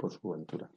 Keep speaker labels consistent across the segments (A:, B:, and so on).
A: por su aventura.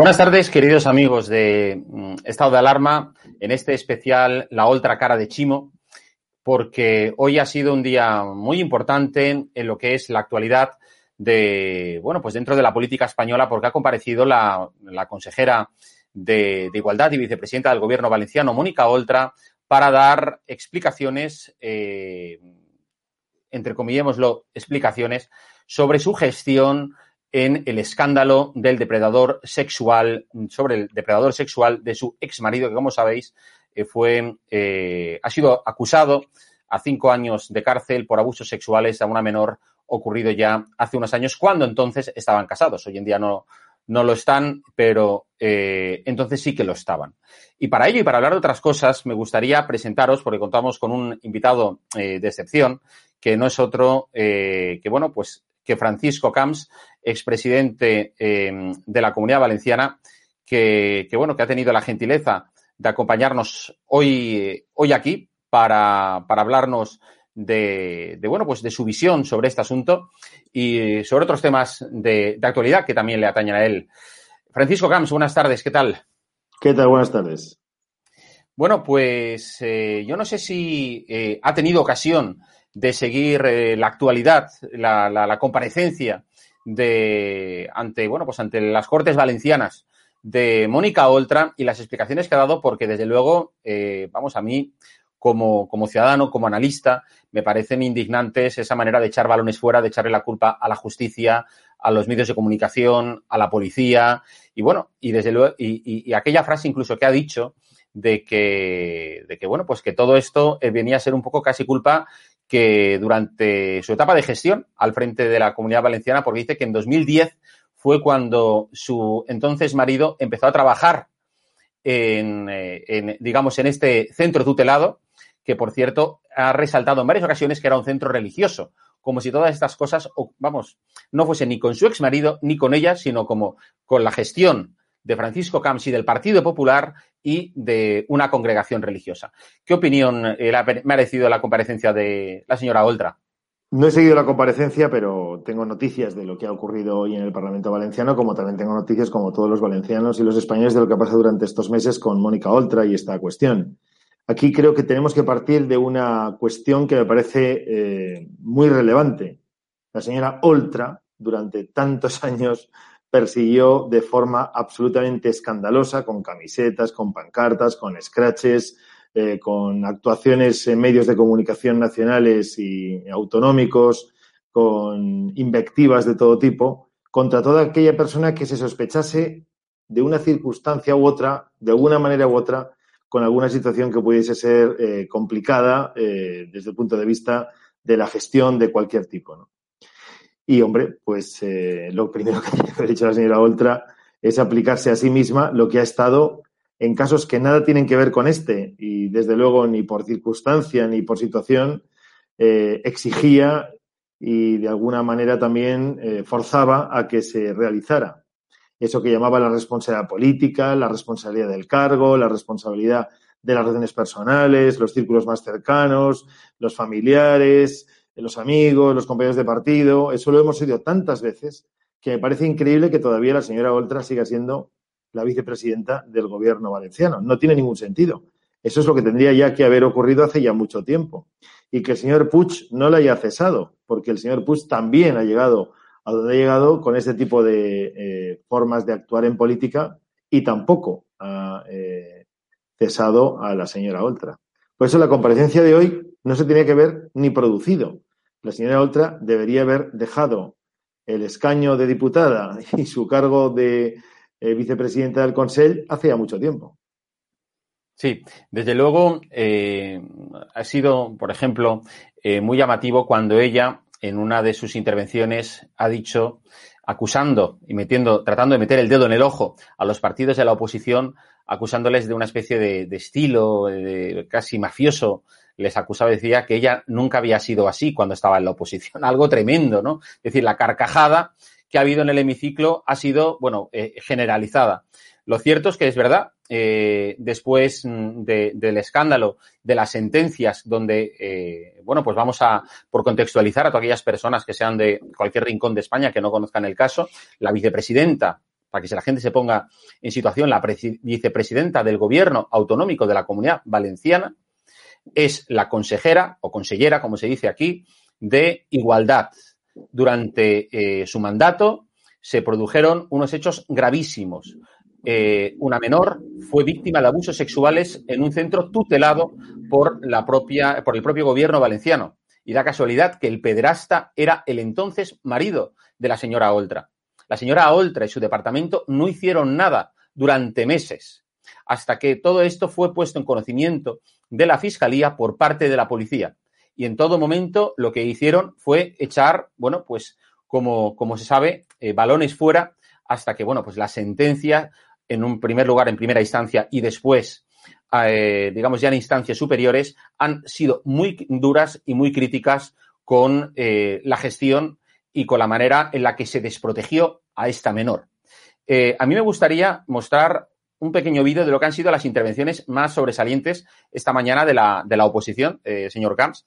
A: Buenas tardes, queridos amigos de mm, Estado de Alarma, en este especial La Otra Cara de Chimo, porque hoy ha sido un día muy importante en lo que es la actualidad de, bueno, pues dentro de la política española, porque ha comparecido la, consejera de, Igualdad y vicepresidenta del Gobierno valenciano, Mónica Oltra, para dar explicaciones, eh, entre comillémoslo, explicaciones sobre su gestión en el escándalo del depredador sexual, sobre el depredador sexual de su ex marido, que como sabéis, eh, fue, eh, ha sido acusado a cinco años de cárcel por abusos sexuales a una menor ocurrido ya hace unos años, cuando entonces estaban casados. Hoy en día no, no lo están, pero eh, entonces sí que lo estaban. Y para ello y para hablar de otras cosas, me gustaría presentaros, porque contamos con un invitado de excepción, que no es otro que, bueno, pues que Francisco Camps, expresidente eh, de la Comunidad Valenciana, que, bueno, que ha tenido la gentileza de acompañarnos hoy, hoy aquí para, hablarnos de, bueno, pues de su visión sobre este asunto y sobre otros temas de, actualidad que también le atañen a él. Francisco Camps, buenas tardes, ¿qué tal? ¿Qué tal? Buenas tardes. Bueno, pues eh, yo no sé si eh, ha tenido ocasión de seguir eh, la actualidad, la, la, comparecencia de ante, bueno, pues ante las Cortes Valencianas de Mónica Oltra y las explicaciones que ha dado, porque desde luego, eh, vamos, a mí, como, como ciudadano, como analista, me parecen indignantes esa manera de echar balones fuera, de echarle la culpa a la justicia, a los medios de comunicación, a la policía, y bueno, y desde luego, y, y aquella frase incluso que ha dicho de que, de que, bueno, pues que todo esto eh, venía a ser un poco casi culpa que durante su etapa de gestión al frente de la comunidad valenciana, porque dice que en 2010 fue cuando su entonces marido empezó a trabajar en, eh, digamos, en este centro tutelado, que por cierto ha resaltado en varias ocasiones que era un centro religioso, como si todas estas cosas, vamos, no fuesen ni con su ex marido ni con ella, sino como con la gestión de Francisco Camps y del Partido Popular y de una congregación religiosa. ¿Qué opinión eh, le ha merecido la comparecencia de la señora Oltra?
B: No he seguido la comparecencia, pero tengo noticias de lo que ha ocurrido hoy en el Parlamento Valenciano, como también tengo noticias, como todos los valencianos y los españoles, de lo que ha pasado durante estos meses con Mónica Oltra y esta cuestión. Aquí creo que tenemos que partir de una cuestión que me parece eh, muy relevante. La señora Oltra, durante tantos años, persiguió de forma absolutamente escandalosa, con camisetas, con pancartas, con scratches, eh, con actuaciones en medios de comunicación nacionales y autonómicos, con invectivas de todo tipo, contra toda aquella persona que se sospechase de una circunstancia u otra, de alguna manera u otra, con alguna situación que pudiese ser eh, complicada eh, desde el punto de vista de la gestión de cualquier tipo. ¿no? Y, hombre, pues eh, lo primero que haber dicho la señora Oltra es aplicarse a sí misma lo que ha estado en casos que nada tienen que ver con este y, desde luego, ni por circunstancia ni por situación, eh, exigía y de alguna manera también eh, forzaba a que se realizara. Eso que llamaba la responsabilidad política, la responsabilidad del cargo, la responsabilidad de las relaciones personales, los círculos más cercanos, los familiares, los amigos, los compañeros de partido. Eso lo hemos oído tantas veces que me parece increíble que todavía la señora Oltra siga siendo la vicepresidenta del gobierno valenciano. No tiene ningún sentido. Eso es lo que tendría ya que haber ocurrido hace ya mucho tiempo. Y que el señor Puig no la haya cesado, porque el señor Puig también ha llegado a donde ha llegado con este tipo de eh, formas de actuar en política y tampoco ha eh, cesado a la señora Oltra. Por eso la comparecencia de hoy no se tenía que ver ni producido. La señora Oltra debería haber dejado el escaño de diputada y su cargo de eh, vicepresidenta del Consell hace ya mucho tiempo.
A: Sí, desde luego eh, ha sido, por ejemplo, eh, muy llamativo cuando ella, en una de sus intervenciones, ha dicho, acusando y metiendo, tratando de meter el dedo en el ojo a los partidos de la oposición, acusándoles de una especie de, estilo casi mafioso. Les acusaba, decía que ella nunca había sido así cuando estaba en la oposición. Algo tremendo, ¿no? Es decir, la carcajada que ha habido en el hemiciclo ha sido, bueno, eh, generalizada. Lo cierto es que es verdad, eh, después mm, de, del escándalo de las sentencias, donde, eh, bueno, pues vamos a, por contextualizar a todas aquellas personas que sean de cualquier rincón de España que no conozcan el caso, la vicepresidenta, para que la gente se ponga en situación, la vicepresidenta del gobierno autonómico de la comunidad valenciana es la consejera o consellera, como se dice aquí, de igualdad. Durante eh, su mandato se produjeron unos hechos gravísimos eh, una menor fue víctima de abusos sexuales en un centro tutelado por, la propia, por el propio gobierno valenciano. Y da casualidad que el pederasta era el entonces marido de la señora Oltra. La señora Oltra y su departamento no hicieron nada durante meses, hasta que todo esto fue puesto en conocimiento de la Fiscalía por parte de la policía. Y en todo momento lo que hicieron fue echar, bueno, pues como, como se sabe, eh, balones fuera hasta que, bueno, pues la sentencia en un primer lugar, en primera instancia, y después, eh, digamos, ya en instancias superiores, han sido muy duras y muy críticas con eh, la gestión y con la manera en la que se desprotegió a esta menor. A mí me gustaría mostrar un pequeño vídeo de lo que han sido las intervenciones más sobresalientes esta mañana de la, de la oposición, señor Camps,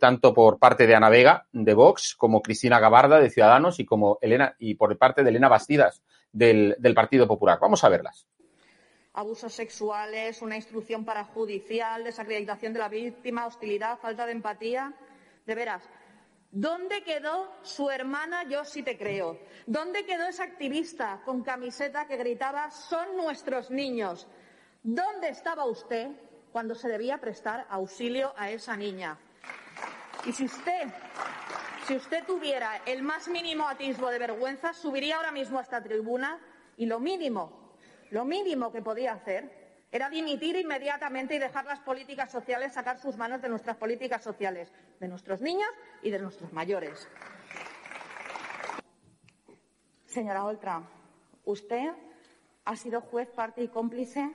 A: tanto por parte de Ana Vega, de Vox, como Cristina Gabarda, de Ciudadanos, y como Elena, y por parte de Elena Bastidas, del, Partido Popular. Vamos a verlas
C: abusos sexuales, una instrucción parajudicial, desacreditación de la víctima, hostilidad, falta de empatía. De veras, ¿dónde quedó su hermana Yo sí te creo? ¿Dónde quedó esa activista con camiseta que gritaba son nuestros niños? ¿Dónde estaba usted cuando se debía prestar auxilio a esa niña? Y si usted si usted tuviera el más mínimo atisbo de vergüenza, subiría ahora mismo a esta tribuna y lo mínimo, lo mínimo que podía hacer era dimitir inmediatamente y dejar las políticas sociales sacar sus manos de nuestras políticas sociales, de nuestros niños y de nuestros mayores. Señora Oltra, usted ha sido juez, parte y cómplice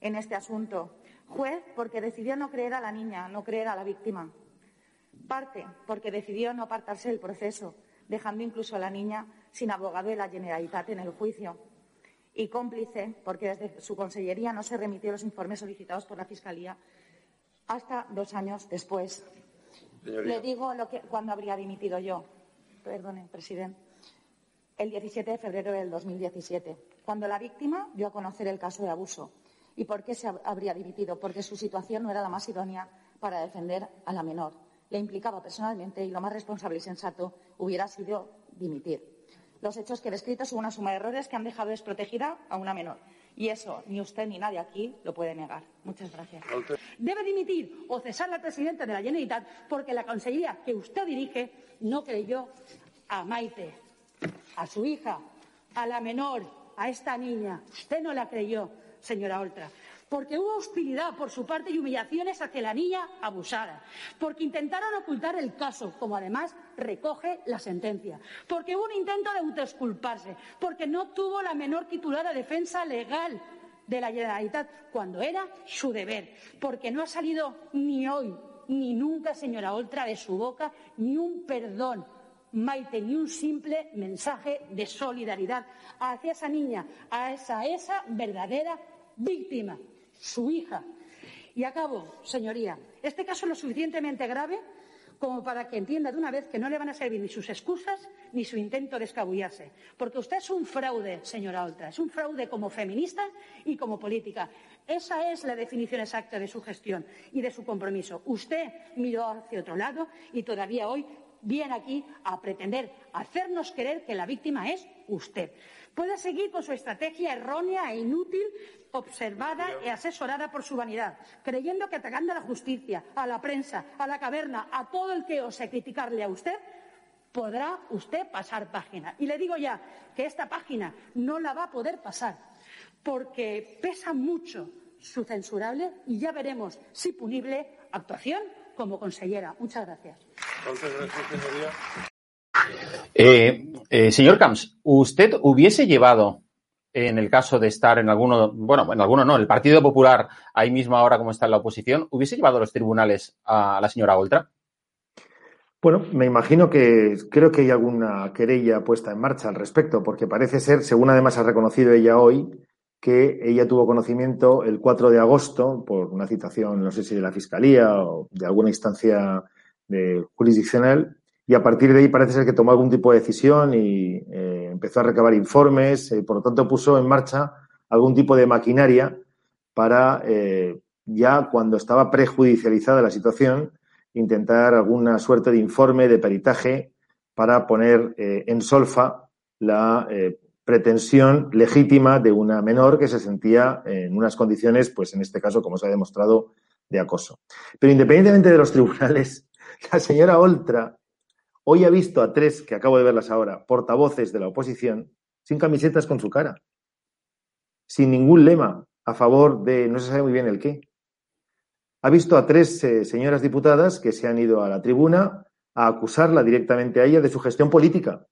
C: en este asunto. Juez porque decidió no creer a la niña, no creer a la víctima. Parte porque decidió no apartarse del proceso, dejando incluso a la niña sin abogado de la Generalitat en el juicio. Y cómplice porque desde su consellería no se remitió los informes solicitados por la Fiscalía hasta dos años después. Le digo lo que, cuándo habría dimitido yo. Perdone, presidente. El 17 de febrero del 2017, cuando la víctima dio a conocer el caso de abuso. ¿Y por qué se habría dimitido? Porque su situación no era la más idónea para defender a la menor le implicaba personalmente y lo más responsable y sensato hubiera sido dimitir. Los hechos que he descrito son una suma de errores que han dejado desprotegida a una menor. Y eso ni usted ni nadie aquí lo puede negar. Muchas gracias.
D: Debe dimitir o cesar la presidenta de la Generalitat porque la consejería que usted dirige no creyó a Maite, a su hija, a la menor, a esta niña. Usted no la creyó, señora Oltra porque hubo hostilidad por su parte y humillaciones hacia la niña abusada, porque intentaron ocultar el caso, como además recoge la sentencia, porque hubo un intento de autoexculparse, porque no tuvo la menor titulada defensa legal de la Generalitat cuando era su deber, porque no ha salido ni hoy ni nunca, señora Oltra, de su boca, ni un perdón, Maite, ni un simple mensaje de solidaridad hacia esa niña, a esa, esa verdadera víctima, su hija. Y acabo, señoría. Este caso es lo suficientemente grave como para que entienda de una vez que no le van a servir ni sus excusas ni su intento de escabullarse. Porque usted es un fraude, señora Oltra, es un fraude como feminista y como política. Esa es la definición exacta de su gestión y de su compromiso. Usted miró hacia otro lado y todavía hoy viene aquí a pretender hacernos creer que la víctima es usted. Puede seguir con su estrategia errónea e inútil, observada y asesorada por su vanidad, creyendo que atacando a la justicia, a la prensa, a la caverna, a todo el que ose criticarle a usted, podrá usted pasar página. Y le digo ya que esta página no la va a poder pasar, porque pesa mucho su censurable y ya veremos si punible actuación como consellera. Muchas gracias.
A: Eh, eh, señor Camps, ¿usted hubiese llevado, en el caso de estar en alguno, bueno, en alguno no, el Partido Popular, ahí mismo ahora como está en la oposición, ¿hubiese llevado a los tribunales a la señora Oltra?
B: Bueno, me imagino que creo que hay alguna querella puesta en marcha al respecto, porque parece ser, según además ha reconocido ella hoy, que ella tuvo conocimiento el 4 de agosto por una citación, no sé si de la Fiscalía o de alguna instancia de jurisdiccional, y a partir de ahí parece ser que tomó algún tipo de decisión y eh, empezó a recabar informes, y por lo tanto puso en marcha algún tipo de maquinaria para eh, ya cuando estaba prejudicializada la situación, intentar alguna suerte de informe, de peritaje, para poner eh, en solfa la pretensión legítima de una menor que se sentía en unas condiciones, pues en este caso, como se ha demostrado, de acoso. Pero independientemente de los tribunales, la señora Oltra Hoy ha visto a tres, que acabo de verlas ahora, portavoces de la oposición, sin camisetas con su cara, sin ningún lema a favor de no se sabe muy bien el qué. Ha visto a tres eh, señoras diputadas que se han ido a la tribuna a acusarla directamente a ella de su gestión política,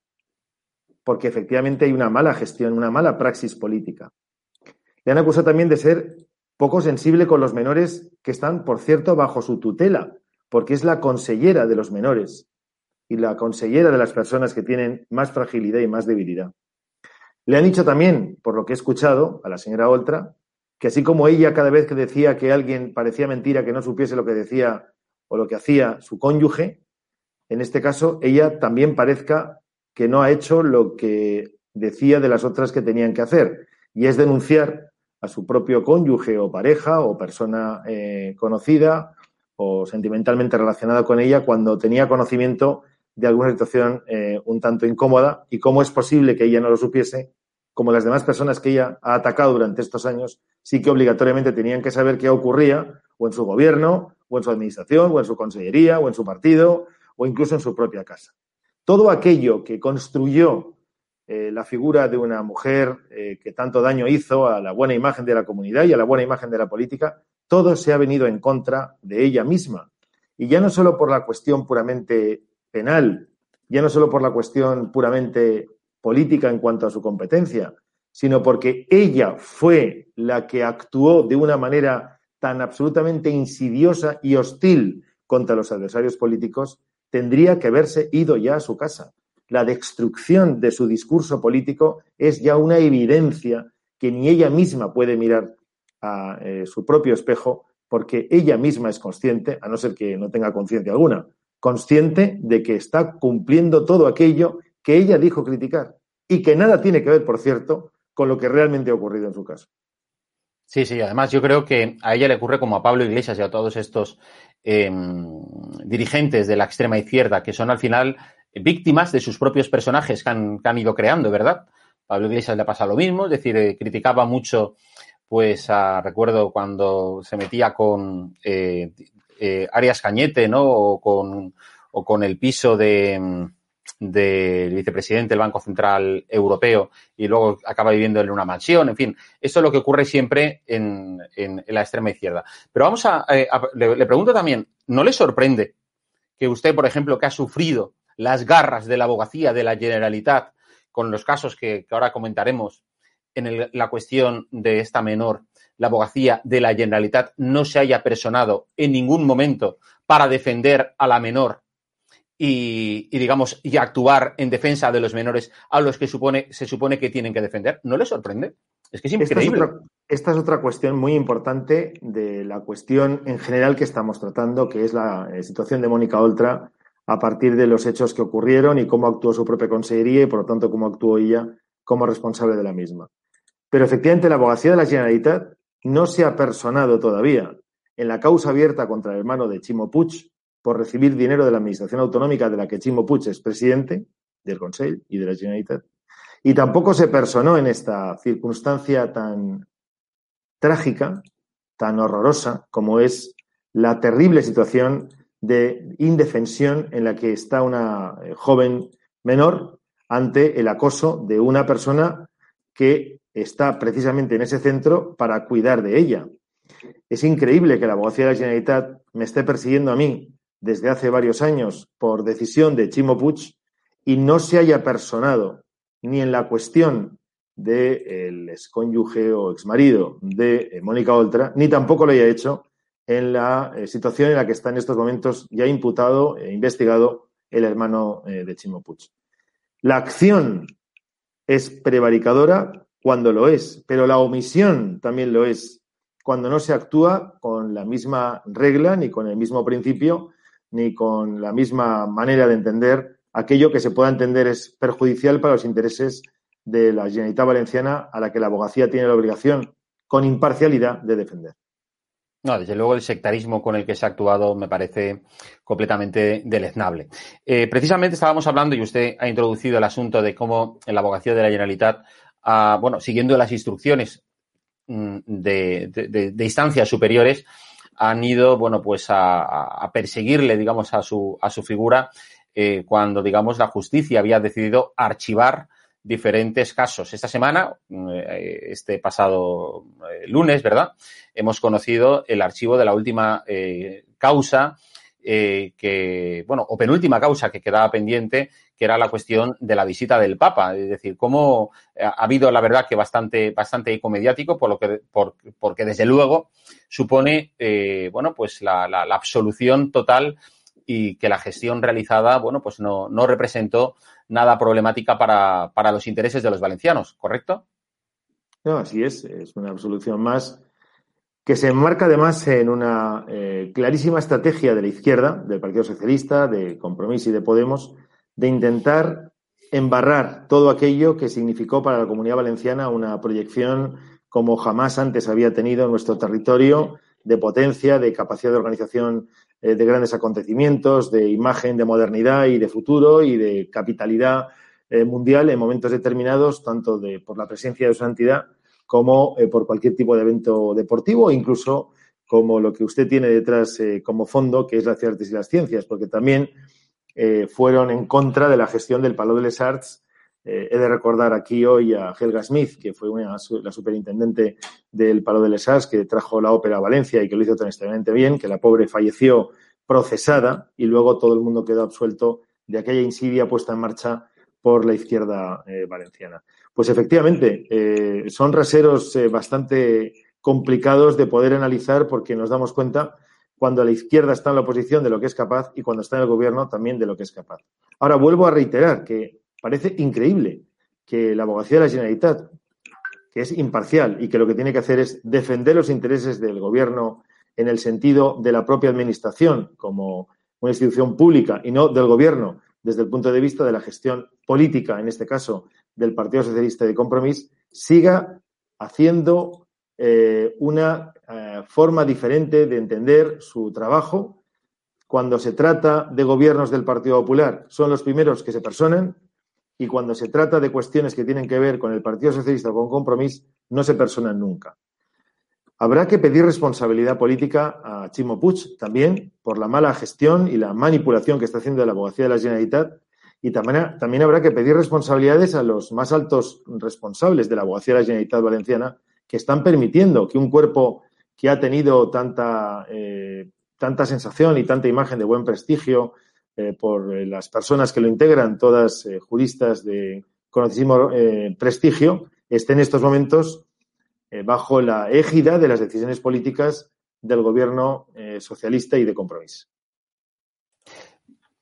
B: porque efectivamente hay una mala gestión, una mala praxis política. Le han acusado también de ser poco sensible con los menores que están, por cierto, bajo su tutela, porque es la consellera de los menores y la consellera de las personas que tienen más fragilidad y más debilidad. Le han dicho también, por lo que he escuchado, a la señora Oltra, que así como ella cada vez que decía que alguien parecía mentira que no supiese lo que decía o lo que hacía su cónyuge, en este caso ella también parezca que no ha hecho lo que decía de las otras que tenían que hacer, y es denunciar a su propio cónyuge o pareja o persona eh, conocida o sentimentalmente relacionada con ella cuando tenía conocimiento de alguna situación eh, un tanto incómoda y cómo es posible que ella no lo supiese, como las demás personas que ella ha atacado durante estos años, sí que obligatoriamente tenían que saber qué ocurría o en su gobierno, o en su administración, o en su consellería, o en su partido, o incluso en su propia casa. Todo aquello que construyó eh, la figura de una mujer eh, que tanto daño hizo a la buena imagen de la comunidad y a la buena imagen de la política, todo se ha venido en contra de ella misma. Y ya no solo por la cuestión puramente penal, ya no solo por la cuestión puramente política en cuanto a su competencia, sino porque ella fue la que actuó de una manera tan absolutamente insidiosa y hostil contra los adversarios políticos, tendría que haberse ido ya a su casa. La destrucción de su discurso político es ya una evidencia que ni ella misma puede mirar a eh, su propio espejo porque ella misma es consciente, a no ser que no tenga conciencia alguna, consciente de que está cumpliendo todo aquello que ella dijo criticar y que nada tiene que ver, por cierto, con lo que realmente ha ocurrido en su caso.
A: Sí, sí, además yo creo que a ella le ocurre como a Pablo Iglesias y a todos estos em, dirigentes de la extrema izquierda, que son al final víctimas de sus propios personajes que han, ido creando, ¿verdad? Pablo Iglesias le pasa lo mismo, es decir, eh, criticaba mucho, pues recuerdo cuando se metía con eh, eh, Arias Cañete, ¿no? O con, o con el piso de del vicepresidente del Banco Central Europeo y luego acaba viviendo en una mansión, en fin, eso es lo que ocurre siempre en, en, la extrema izquierda. Pero vamos a, eh, le, pregunto también, ¿no le sorprende que usted, por ejemplo, que ha sufrido las garras de la abogacía de la Generalitat con los casos que, ahora comentaremos, en la cuestión de esta menor, la abogacía de la Generalitat no se haya personado en ningún momento para defender a la menor y, digamos, y actuar en defensa de los menores a los que supone, se supone que tienen que defender. ¿No le sorprende? Es que es increíble.
B: Esta es, otra, cuestión muy importante de la cuestión en general que estamos tratando, que es la eh, situación de Mónica Oltra a partir de los hechos que ocurrieron y cómo actuó su propia consejería y, por lo tanto, cómo actuó ella como responsable de la misma. Pero efectivamente la abogacía de la Generalitat no se ha personado todavía en la causa abierta contra el hermano de Chimo Puig por recibir dinero de la Administración Autonómica de la que Chimo Puig es presidente del Consejo y de la Generalitat. Y tampoco se personó en esta circunstancia tan trágica, tan horrorosa, como es la terrible situación de indefensión en la que está una eh, joven menor ante el acoso de una persona que está precisamente en ese centro para cuidar de ella. Es increíble que la abogacía de la Generalitat me esté persiguiendo a mí desde hace varios años por decisión de Chimo Puig y no se haya personado ni en la cuestión del excónyuge o exmarido de eh, Mónica Oltra, ni tampoco lo haya hecho en la eh, situación en la que está en estos momentos ya imputado e investigado el hermano eh, de Chimo Puig. La acción es prevaricadora cuando lo es, pero la omisión también lo es cuando no se actúa con la misma regla, ni con el mismo principio, ni con la misma manera de entender aquello que se pueda entender es perjudicial para los intereses de la Generalitat Valenciana a la que la abogacía tiene la obligación, con imparcialidad, de defender.
A: No, desde luego el sectarismo con el que se ha actuado me parece completamente deleznable. Eh, precisamente estábamos hablando, y usted ha introducido el asunto de cómo la abogacía de la Generalitat, bueno, siguiendo las instrucciones mm, de, instancias superiores, han ido, bueno, pues a, perseguirle, digamos, a su, a su figura eh, cuando, digamos, la justicia había decidido archivar diferentes casos. Esta semana, eh, este pasado eh, lunes, ¿verdad? Hemos conocido el archivo de la última causa que, bueno, o penúltima causa que quedaba pendiente, que era la cuestión de la visita del Papa. Es decir, cómo ha habido, la verdad, que bastante, bastante eco mediático, por lo que, porque desde luego supone, bueno, pues la, la, la, absolución total y que la gestión realizada, bueno, pues no, no representó nada problemática para, para los intereses de los valencianos, ¿correcto?
B: No, así es. Es una absolución más que se enmarca además en una eh, clarísima estrategia de la izquierda, del Partido Socialista, de Compromís y de Podemos, de intentar embarrar todo aquello que significó para la comunidad valenciana una proyección como jamás antes había tenido en nuestro territorio, de potencia, de capacidad de organización eh, de grandes acontecimientos, de imagen, de modernidad y de futuro y de capitalidad eh, mundial en momentos determinados, tanto de, por la presencia de su entidad como eh, por cualquier tipo de evento deportivo, incluso como lo que usted tiene detrás como fondo, que es las artes y las ciencias, porque también fueron en contra de la gestión del Palo de les Arts he de recordar aquí hoy a Helga Smith, que fue una, la superintendente del Palo de les Arts, que trajo la ópera a Valencia y que lo hizo tan extremadamente bien, que la pobre falleció procesada y luego todo el mundo quedó absuelto de aquella insidia puesta en marcha por la izquierda eh, valenciana. Pues efectivamente, eh, son raseros eh, bastante complicados de poder analizar porque nos damos cuenta cuando la izquierda está en la oposición de lo que es capaz y cuando está en el gobierno también de lo que es capaz. Ahora vuelvo a reiterar que parece increíble que la abogacía de la Generalitat, que es imparcial y que lo que tiene que hacer es defender los intereses del gobierno en el sentido de la propia administración como una institución pública y no del gobierno desde el punto de vista de la gestión política, en este caso del Partido Socialista de Compromís, siga haciendo eh, una eh, forma diferente de entender su trabajo. Cuando se trata de gobiernos del Partido Popular, son los primeros que se personan y cuando se trata de cuestiones que tienen que ver con el Partido Socialista o con Compromís, no se personan nunca. Habrá que pedir responsabilidad política a Chimo Puig también por la mala gestión y la manipulación que está haciendo la abogacía de la Generalitat y también, también habrá que pedir responsabilidades a los más altos responsables de la abogacía de la Generalitat Valenciana que están permitiendo que un cuerpo que ha tenido tanta, eh, tanta sensación y tanta imagen de buen prestigio, eh, por eh, las personas que lo integran, todas juristas de conocidísimo prestigio, esté en estos momentos bajo la égida de las decisiones políticas del gobierno socialista y de compromiso.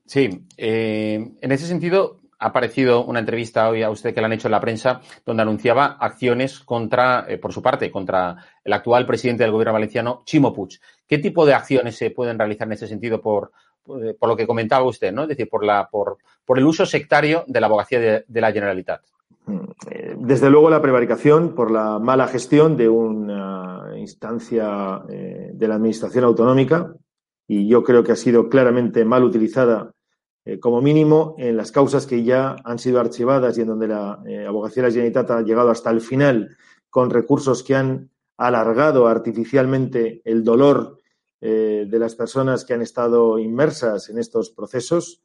A: Sí, en ese sentido ha aparecido una entrevista hoy a usted que le han hecho en la prensa donde anunciaba acciones contra, por su parte, contra el actual presidente del gobierno valenciano, Chimo Puig. ¿Qué tipo de acciones se pueden realizar en ese sentido por, por, lo que comentaba usted, ¿no? Es decir, por, la, por, por el uso sectario de la abogacía de, la Generalitat.
B: Eh, desde luego la prevaricación por la mala gestión de una instancia eh, de la Administración autonómica y yo creo que ha sido claramente mal utilizada eh, como mínimo en las causas que ya han sido archivadas y en donde la abogacía de la Generalitat ha llegado hasta el final con recursos que han alargado artificialmente el dolor de las personas que han estado inmersas en estos procesos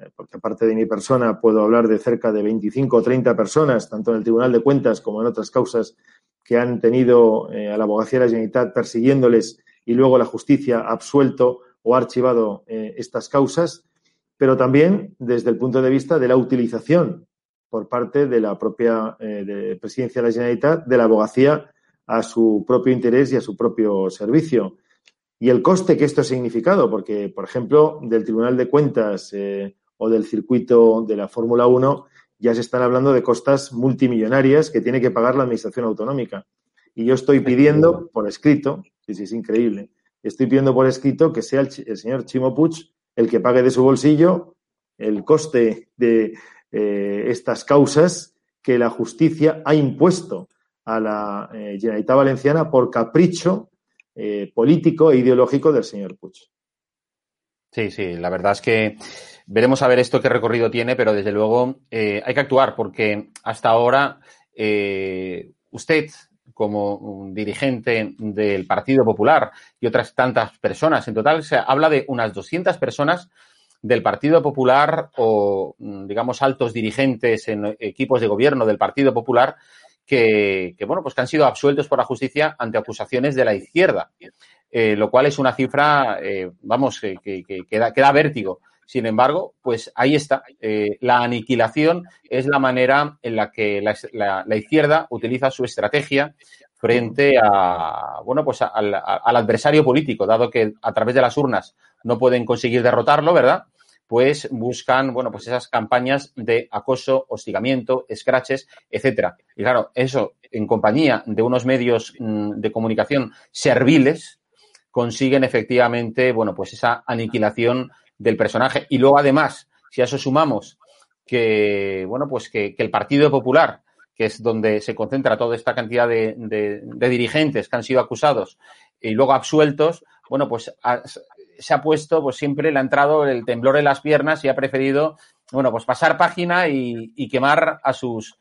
B: eh, porque aparte de mi persona puedo hablar de cerca de 25 o 30 personas, tanto en el Tribunal de Cuentas como en otras causas que han tenido eh, a la abogacía de la Generalitat persiguiéndoles y luego la justicia ha absuelto o ha archivado eh, estas causas, pero también desde el punto de vista de la utilización por parte de la propia presidencia de la Generalitat de la abogacía a su propio interés y a su propio servicio. Y el coste que esto ha significado, porque, por ejemplo, del Tribunal de Cuentas o del circuito de la Fórmula 1, ya se están hablando de costas multimillonarias que tiene que pagar la Administración Autonómica. Y yo estoy pidiendo por escrito, sí, sí, es increíble, estoy pidiendo por escrito que sea el, señor Chimo Puig el que pague de su bolsillo el coste de eh, estas causas que la justicia ha impuesto a la eh, Generalitat Valenciana por capricho eh, político e ideológico del señor Puig.
A: Sí, sí, la verdad es que veremos a ver esto qué recorrido tiene, pero desde luego hay que actuar porque hasta ahora usted, como dirigente del Partido Popular y otras tantas personas, en total se habla de unas 200 personas del Partido Popular o, digamos, altos dirigentes en equipos de gobierno del Partido Popular que, bueno, pues que han sido absueltos por la justicia ante acusaciones de la izquierda. Eh, lo cual es una cifra, eh, vamos, que, que, da, vértigo. Sin embargo, pues ahí está. Eh, la aniquilación es la manera en la que la, izquierda utiliza su estrategia frente a, bueno, pues al, adversario político, dado que a través de las urnas no pueden conseguir derrotarlo, ¿verdad? Pues buscan, bueno, pues esas campañas de acoso, hostigamiento, scratches, etcétera. Y claro, eso en compañía de unos medios mm, de comunicación serviles, consiguen efectivamente, bueno, pues esa aniquilación del personaje. Y luego, además, si a eso sumamos que, bueno, pues que, el Partido Popular, que es donde se concentra toda esta cantidad de, dirigentes que han sido acusados y luego absueltos, bueno, pues se ha puesto, pues siempre le ha entrado el temblor en las piernas y ha preferido, bueno, pues pasar página y, quemar a sus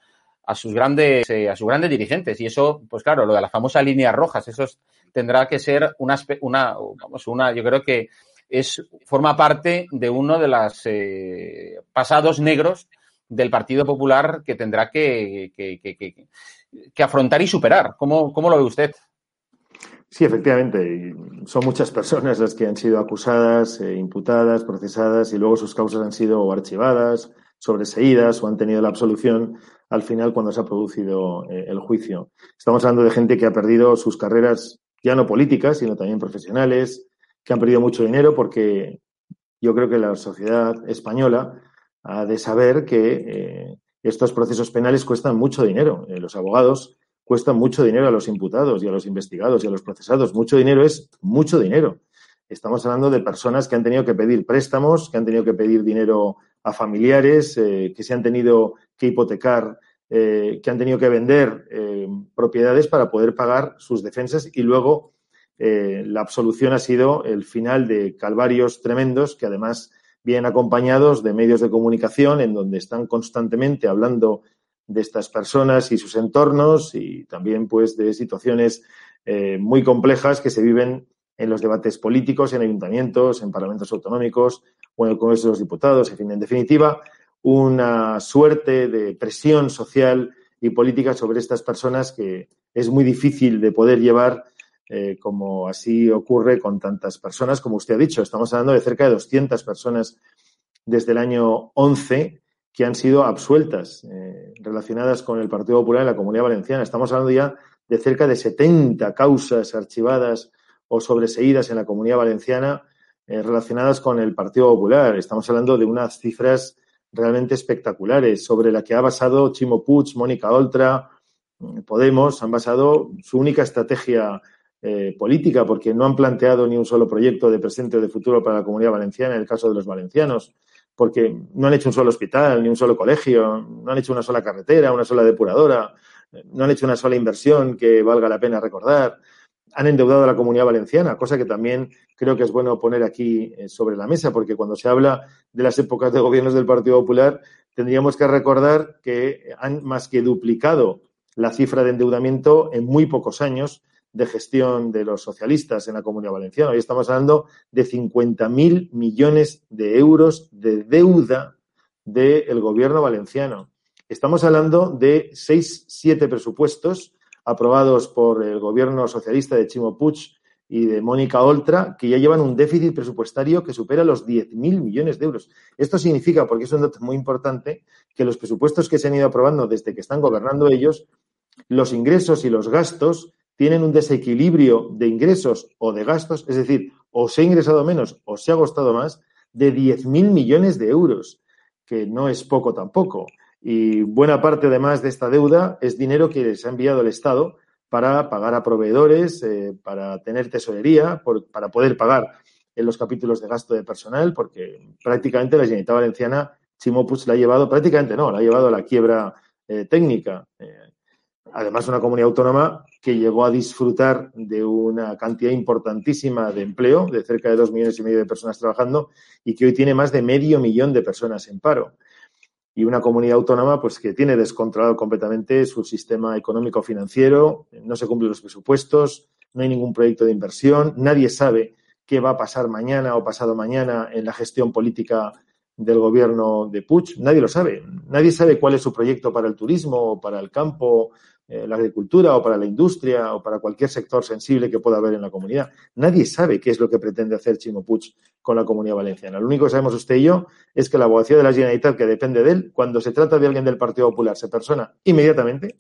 A: a sus grandes eh, a sus grandes dirigentes y eso pues claro lo de las famosas líneas rojas eso es, tendrá que ser una, una, vamos, una, yo creo que es, forma parte de uno de los eh, pasados negros del Partido Popular que tendrá que, que, afrontar y superar. ¿Cómo, ¿Cómo, lo ve usted?
B: Sí, efectivamente. Son muchas personas las que han sido acusadas, eh, imputadas, procesadas y luego sus causas han sido archivadas, sobreseídas o han tenido la absolución al final cuando se ha producido eh, el juicio. Estamos hablando de gente que ha perdido sus carreras ya no políticas, sino también profesionales, que han perdido mucho dinero porque yo creo que la sociedad española ha de saber que eh, estos procesos penales cuestan mucho dinero. Eh, los abogados cuestan mucho dinero a los imputados y a los investigados y a los procesados. Mucho dinero es mucho dinero. Estamos hablando de personas que han tenido que pedir préstamos, que han tenido que pedir dinero a familiares, eh, que se han tenido que hipotecar que han tenido que vender propiedades para poder pagar sus defensas y luego eh, la absolución ha sido el final de calvarios tremendos que además vienen acompañados de medios de comunicación en donde están constantemente hablando de estas personas y sus entornos y también pues de situaciones muy complejas que se viven en los debates políticos, en ayuntamientos, en parlamentos autonómicos o en el Congreso de los Diputados. En fin, en definitiva, una suerte de presión social y política sobre estas personas que es muy difícil de poder llevar, eh, como así ocurre con tantas personas, como usted ha dicho. Estamos hablando de cerca de 200 personas desde el año 11 que han sido absueltas eh, relacionadas con el Partido Popular en la Comunidad Valenciana. Estamos hablando ya de cerca de 70 causas archivadas o sobreseídas en la Comunidad Valenciana eh, relacionadas con el Partido Popular. Estamos hablando de unas cifras realmente espectaculares sobre la que ha basado Chimo Puig, Mónica Oltra, mm, Podemos, han basado su única estrategia eh, política porque no han planteado ni un solo proyecto de presente o de futuro para la Comunidad Valenciana en el caso de los valencianos porque no han hecho un solo hospital, ni un solo colegio, no han hecho una sola carretera, una sola depuradora, no han hecho una sola inversión que valga la pena recordar. Han endeudado a la comunidad valenciana, cosa que también creo que es bueno poner aquí eh, sobre la mesa, porque cuando se habla de las épocas de gobiernos del Partido Popular, tendríamos que recordar que han más que duplicado la cifra de endeudamiento en muy pocos años de gestión de los socialistas en la Comunidad Valenciana. Hoy estamos hablando de 50.000 millones de euros de deuda del gobierno valenciano. Estamos hablando de seis, siete presupuestos aprobados por el gobierno socialista de Chimo Puig y de Mónica Oltra, que ya llevan un déficit presupuestario que supera los 10.000 millones de euros. Esto significa, porque es un dato muy importante, que los presupuestos que se han ido aprobando desde que están gobernando ellos, los ingresos y los gastos tienen un desequilibrio de ingresos o de gastos, es decir, o se ha ingresado menos o se ha costado más, de 10.000 millones de euros, que no es poco tampoco. Y buena parte, además, de esta deuda es dinero que se ha enviado el Estado para pagar a proveedores, eh, para tener tesorería, para poder pagar en los capítulos de gasto de personal, porque prácticamente la Generalitat Valenciana, Chimopus la ha llevado, prácticamente no, la ha llevado a la quiebra eh, técnica. Eh, además, una comunidad autónoma que llegó a disfrutar de una cantidad importantísima de empleo, de cerca de dos millones y medio de personas trabajando, y que hoy tiene más de medio millón de personas en paro. Y una comunidad autónoma pues, que tiene descontrolado completamente su sistema económico financiero, no se cumplen los presupuestos, no hay ningún proyecto de inversión, nadie sabe qué va a pasar mañana o pasado mañana en la gestión política del gobierno de Puig, nadie lo sabe. Nadie sabe cuál es su proyecto para el turismo o para el campo eh, la agricultura o para la industria o para cualquier sector sensible que pueda haber en la comunidad. Nadie sabe qué es lo que pretende hacer Chimo Puig con la comunidad valenciana. Lo único que sabemos usted y yo es que la abogacía de la Generalitat, que depende de él, cuando se trata de alguien del Partido Popular, se persona inmediatamente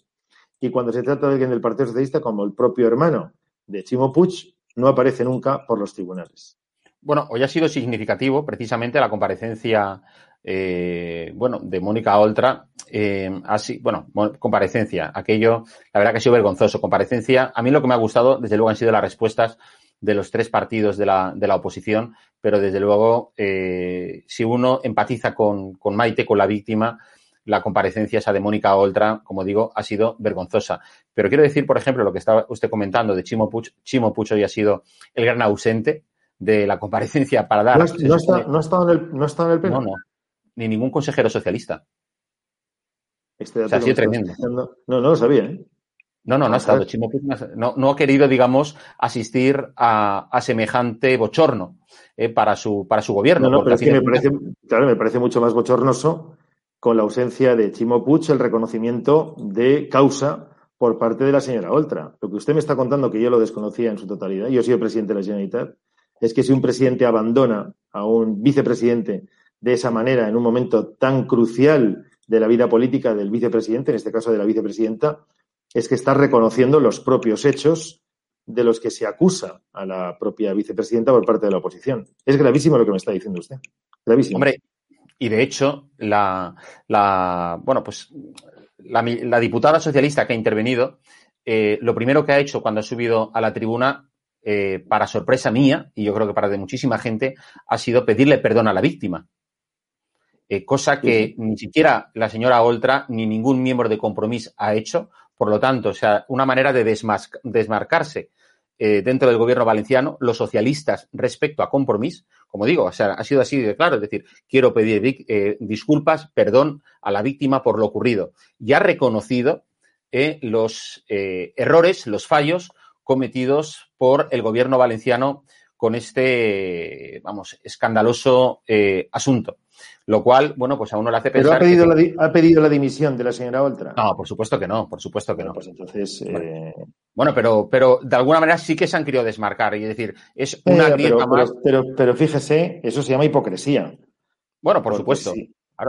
B: y cuando se trata de alguien del Partido Socialista, como el propio hermano de Chimo Puig, no aparece nunca por los tribunales.
A: Bueno, hoy ha sido significativo precisamente la comparecencia eh, bueno, de Mónica Oltra, eh, así, bueno, comparecencia, aquello, la verdad que ha sido vergonzoso. Comparecencia, a mí lo que me ha gustado, desde luego, han sido las respuestas de los tres partidos de la, de la oposición, pero desde luego, eh, si uno empatiza con, con Maite, con la víctima, la comparecencia esa de Mónica Oltra, como digo, ha sido vergonzosa. Pero quiero decir, por ejemplo, lo que estaba usted comentando de Chimo Puch. Chimo Pucho hoy ha sido el gran ausente de la comparecencia para dar.
B: No, no, está, no, está en el, no está en el
A: pleno. No, no ni ningún consejero socialista.
B: Este o sea, ha sido tremendo. No, no lo sabía, ¿eh?
A: No, no, no ha estado. no, no, ha querido, digamos, asistir a, a semejante bochorno eh, para, su, para su gobierno.
B: No, no, pero es que me parece, claro, me parece mucho más bochornoso con la ausencia de Chimo Puig el reconocimiento de causa por parte de la señora Oltra. Lo que usted me está contando, que yo lo desconocía en su totalidad, yo soy el presidente de la Generalitat, es que si un presidente abandona a un vicepresidente de esa manera en un momento tan crucial de la vida política del vicepresidente, en este caso de la vicepresidenta, es que está reconociendo los propios hechos de los que se acusa a la propia vicepresidenta por parte de la oposición. Es gravísimo lo que me está diciendo usted. Gravísimo.
A: Hombre, y de hecho, la, la bueno, pues la, diputada socialista que ha intervenido, eh, lo primero que ha hecho cuando ha subido a la tribuna, eh, para sorpresa mía, y yo creo que para de muchísima gente, ha sido pedirle perdón a la víctima. Eh, cosa que ni siquiera la señora Oltra ni ningún miembro de Compromís ha hecho. Por lo tanto, o sea, una manera de desmarcarse eh, dentro del gobierno valenciano, los socialistas respecto a Compromís, como digo, o sea, ha sido así de claro, es decir, quiero pedir eh, disculpas, perdón a la víctima por lo ocurrido. Y ha reconocido los errores, los fallos cometidos por el gobierno valenciano con este, vamos, escandaloso asunto. Lo cual, bueno, pues a uno le hace pensar.
B: ¿Pero ha pedido, la, ha pedido la dimisión de la señora Oltra?
A: No, por supuesto que no, por supuesto que no.
B: Pues entonces.
A: Bueno, eh, pero, pero de alguna manera sí que se han querido desmarcar. Y decir, es una
B: grieta más. Pero, pero, fíjese, eso se llama hipocresía.
A: Bueno, por supuesto.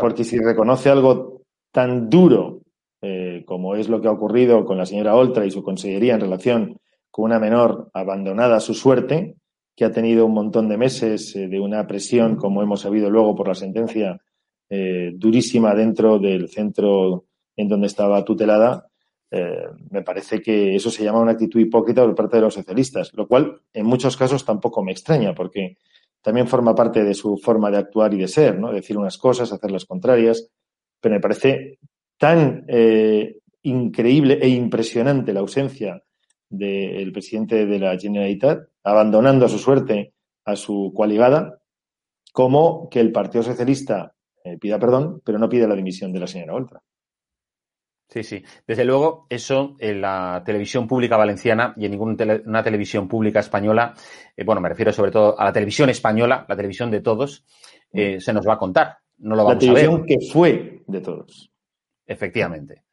B: Porque si reconoce algo tan duro eh, como es lo que ha ocurrido con la señora Oltra y su consellería en relación con una menor abandonada a su suerte, que ha tenido un montón de meses eh, de una presión, como hemos sabido luego por la sentencia, eh, durísima dentro del centro en donde estaba tutelada, me parece que eso se llama una actitud hipócrita por parte de los socialistas, lo cual en muchos casos tampoco me extraña, porque también forma parte de su forma de actuar y de ser, ¿no? Decir unas cosas, hacer las contrarias, pero me parece tan eh, increíble e impresionante la ausencia del presidente de la Generalitat, abandonando a su suerte a su coaligada, como que el Partido Socialista eh, pida perdón, pero no pide la dimisión de la señora Oltra.
A: Sí, sí. Desde luego, eso en la televisión pública valenciana y en ninguna televisión pública española, eh, bueno, me refiero sobre todo a la televisión española, la televisión de todos, mm. se nos va a contar. No lo vamos
B: la
A: televisión
B: que fue de todos.
A: Efectivamente.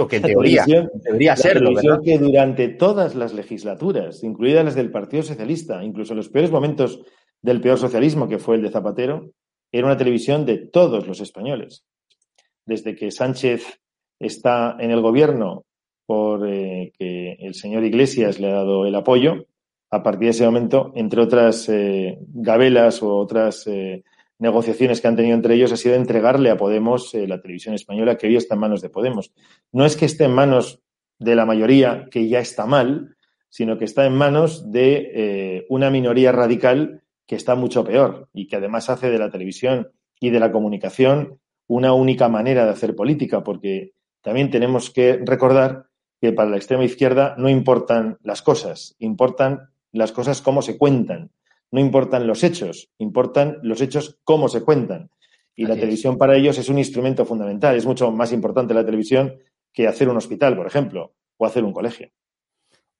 A: O que en teoría debería serlo,
B: ¿verdad? que durante todas las legislaturas, incluidas las del Partido Socialista, incluso en los peores momentos del peor socialismo, que fue el de Zapatero, era una televisión de todos los españoles. Desde que Sánchez está en el gobierno por eh, que el señor Iglesias le ha dado el apoyo, a partir de ese momento, entre otras eh, gabelas o otras eh, negociaciones que han tenido entre ellos ha sido entregarle a Podemos eh, la televisión española que hoy está en manos de Podemos. No es que esté en manos de la mayoría, que ya está mal, sino que está en manos de eh, una minoría radical que está mucho peor y que además hace de la televisión y de la comunicación una única manera de hacer política, porque también tenemos que recordar que para la extrema izquierda no importan las cosas, importan las cosas como se cuentan no importan los hechos, importan los hechos cómo se cuentan. Y la televisión para ellos es un instrumento fundamental. Es mucho más importante la televisión que hacer un hospital, por ejemplo, o hacer un colegio.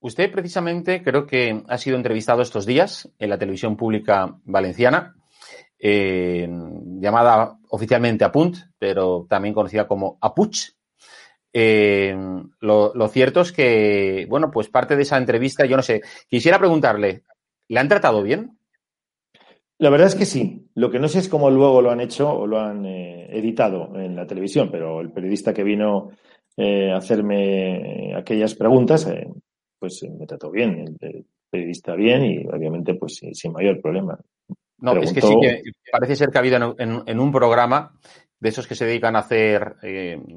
A: Usted precisamente creo que ha sido entrevistado estos días en la televisión pública valenciana, eh, llamada oficialmente Apunt, pero también conocida como Apuch. Eh, lo, lo, cierto es que, bueno, pues parte de esa entrevista, yo no sé, quisiera preguntarle, ¿le han tratado bien?
B: La verdad es que sí. Lo que no sé es cómo luego lo han hecho o lo han eh, editado en la televisión, pero el periodista que vino eh, a hacerme aquellas preguntas, eh, pues me trató bien, el, periodista bien y obviamente pues sin mayor problema.
A: No, es que sí que parece ser que ha habido en, un programa de esos que se dedican a hacer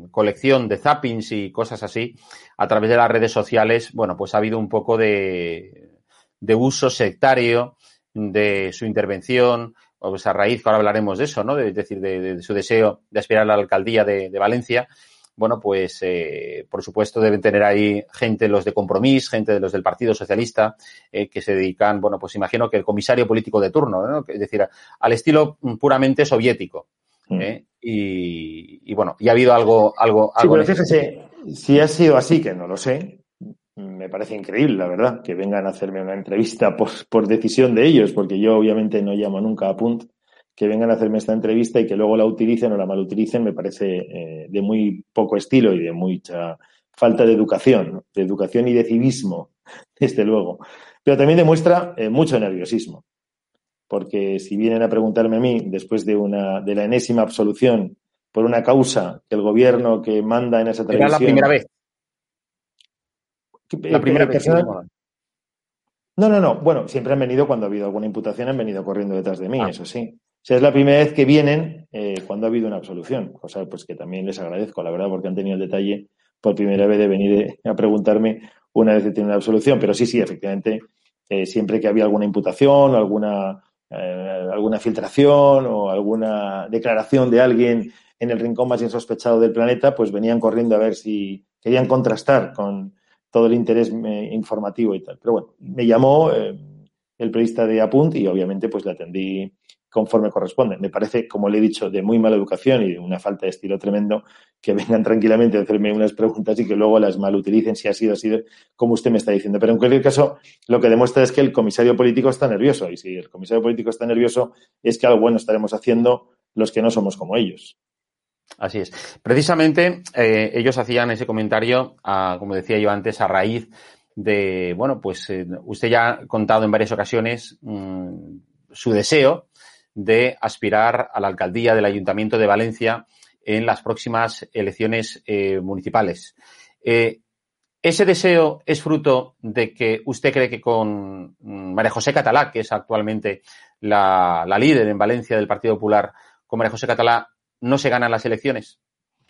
A: colección de zappings y cosas así a través de las redes sociales, bueno, pues ha habido un poco de, de uso sectario de su intervención, o pues a raíz, ahora hablaremos de eso, ¿no? De, es decir, de, su deseo de aspirar a la alcaldía de, Valencia. Bueno, pues eh, por supuesto deben tener ahí gente los de Compromís, gente de los del Partido Socialista, eh, que se dedican, bueno, pues imagino que el comisario político de turno, ¿no? Es decir, al estilo puramente soviético. Mm. ¿eh? Y, bueno, y ha habido algo, algo,
B: algo. Sí, pero fíjese, si ha sido así, que no lo sé, me parece increíble, la verdad, que vengan a hacerme una entrevista por, decisión de ellos, porque yo obviamente no llamo nunca a Punt, que vengan a hacerme esta entrevista y que luego la utilicen o la malutilicen, me parece eh, de muy poco estilo y de mucha falta de educación, de educación y de civismo, desde luego. Pero también demuestra eh, mucho nerviosismo, porque si vienen a preguntarme a mí, después de, una, de la enésima absolución por una causa que el gobierno que manda en esa televisión...
A: Era la primera vez.
B: La primera persona. No, no, no. Bueno, siempre han venido cuando ha habido alguna imputación, han venido corriendo detrás de mí, ah. eso sí. O sea, es la primera vez que vienen eh, cuando ha habido una absolución, cosa pues que también les agradezco, la verdad, porque han tenido el detalle por primera vez de venir eh, a preguntarme una vez que tiene una absolución. Pero sí, sí, efectivamente, eh, siempre que había alguna imputación o alguna, alguna filtración o alguna declaración de alguien en el rincón más insospechado del planeta, pues venían corriendo a ver si querían contrastar con, todo el interés eh, informativo y tal. Pero bueno, me llamó eh, el periodista de Apunt y obviamente pues le atendí conforme corresponde. Me parece, como le he dicho, de muy mala educación y de una falta de estilo tremendo que vengan tranquilamente a hacerme unas preguntas y que luego las malutilicen si ha sido así como usted me está diciendo. Pero en cualquier caso, lo que demuestra es que el comisario político está nervioso y si el comisario político está nervioso es que algo bueno estaremos haciendo los que no somos como ellos.
A: Así es. Precisamente eh, ellos hacían ese comentario, como decía yo antes, a raíz de, bueno, pues eh, usted ya ha contado en varias ocasiones mm, su deseo de aspirar a la alcaldía del Ayuntamiento de Valencia en las próximas elecciones eh, municipales. ¿Ese deseo es fruto de que usted cree que con mm, María José Catalá, que es actualmente la, líder en Valencia del Partido Popular, con María José Catalá no se ganan las elecciones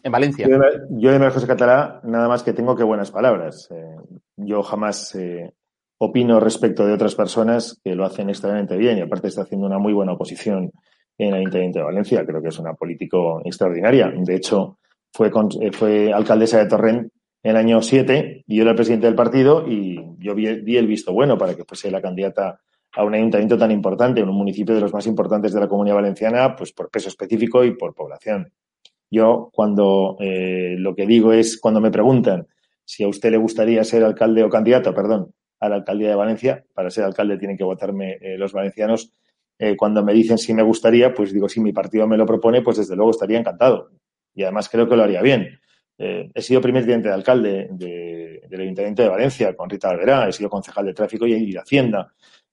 A: en Valencia?
B: Yo, de María José Catalá nada más que tengo que buenas palabras. Eh, yo jamás eh, opino respecto de otras personas que lo hacen extremadamente bien y aparte está haciendo una muy buena oposición en el Ayuntamiento de Valencia. Creo que es una político extraordinaria. De hecho, fue, eh, fue alcaldesa de Torrent en el año 7 y yo era el presidente del partido y yo vi, el visto bueno para que fuese la candidata a un ayuntamiento tan importante, en un municipio de los más importantes de la comunidad valenciana, pues por peso específico y por población. Yo cuando eh, lo que digo es, cuando me preguntan si a usted le gustaría ser alcalde o candidato, perdón, a la alcaldía de Valencia, para ser alcalde tienen que votarme eh, los valencianos, eh, cuando me dicen si me gustaría, pues digo, si mi partido me lo propone, pues desde luego estaría encantado. Y además creo que lo haría bien. He sido primer teniente de alcalde del Ayuntamiento de Valencia con Rita Alverá, he sido concejal de tráfico y, de Hacienda.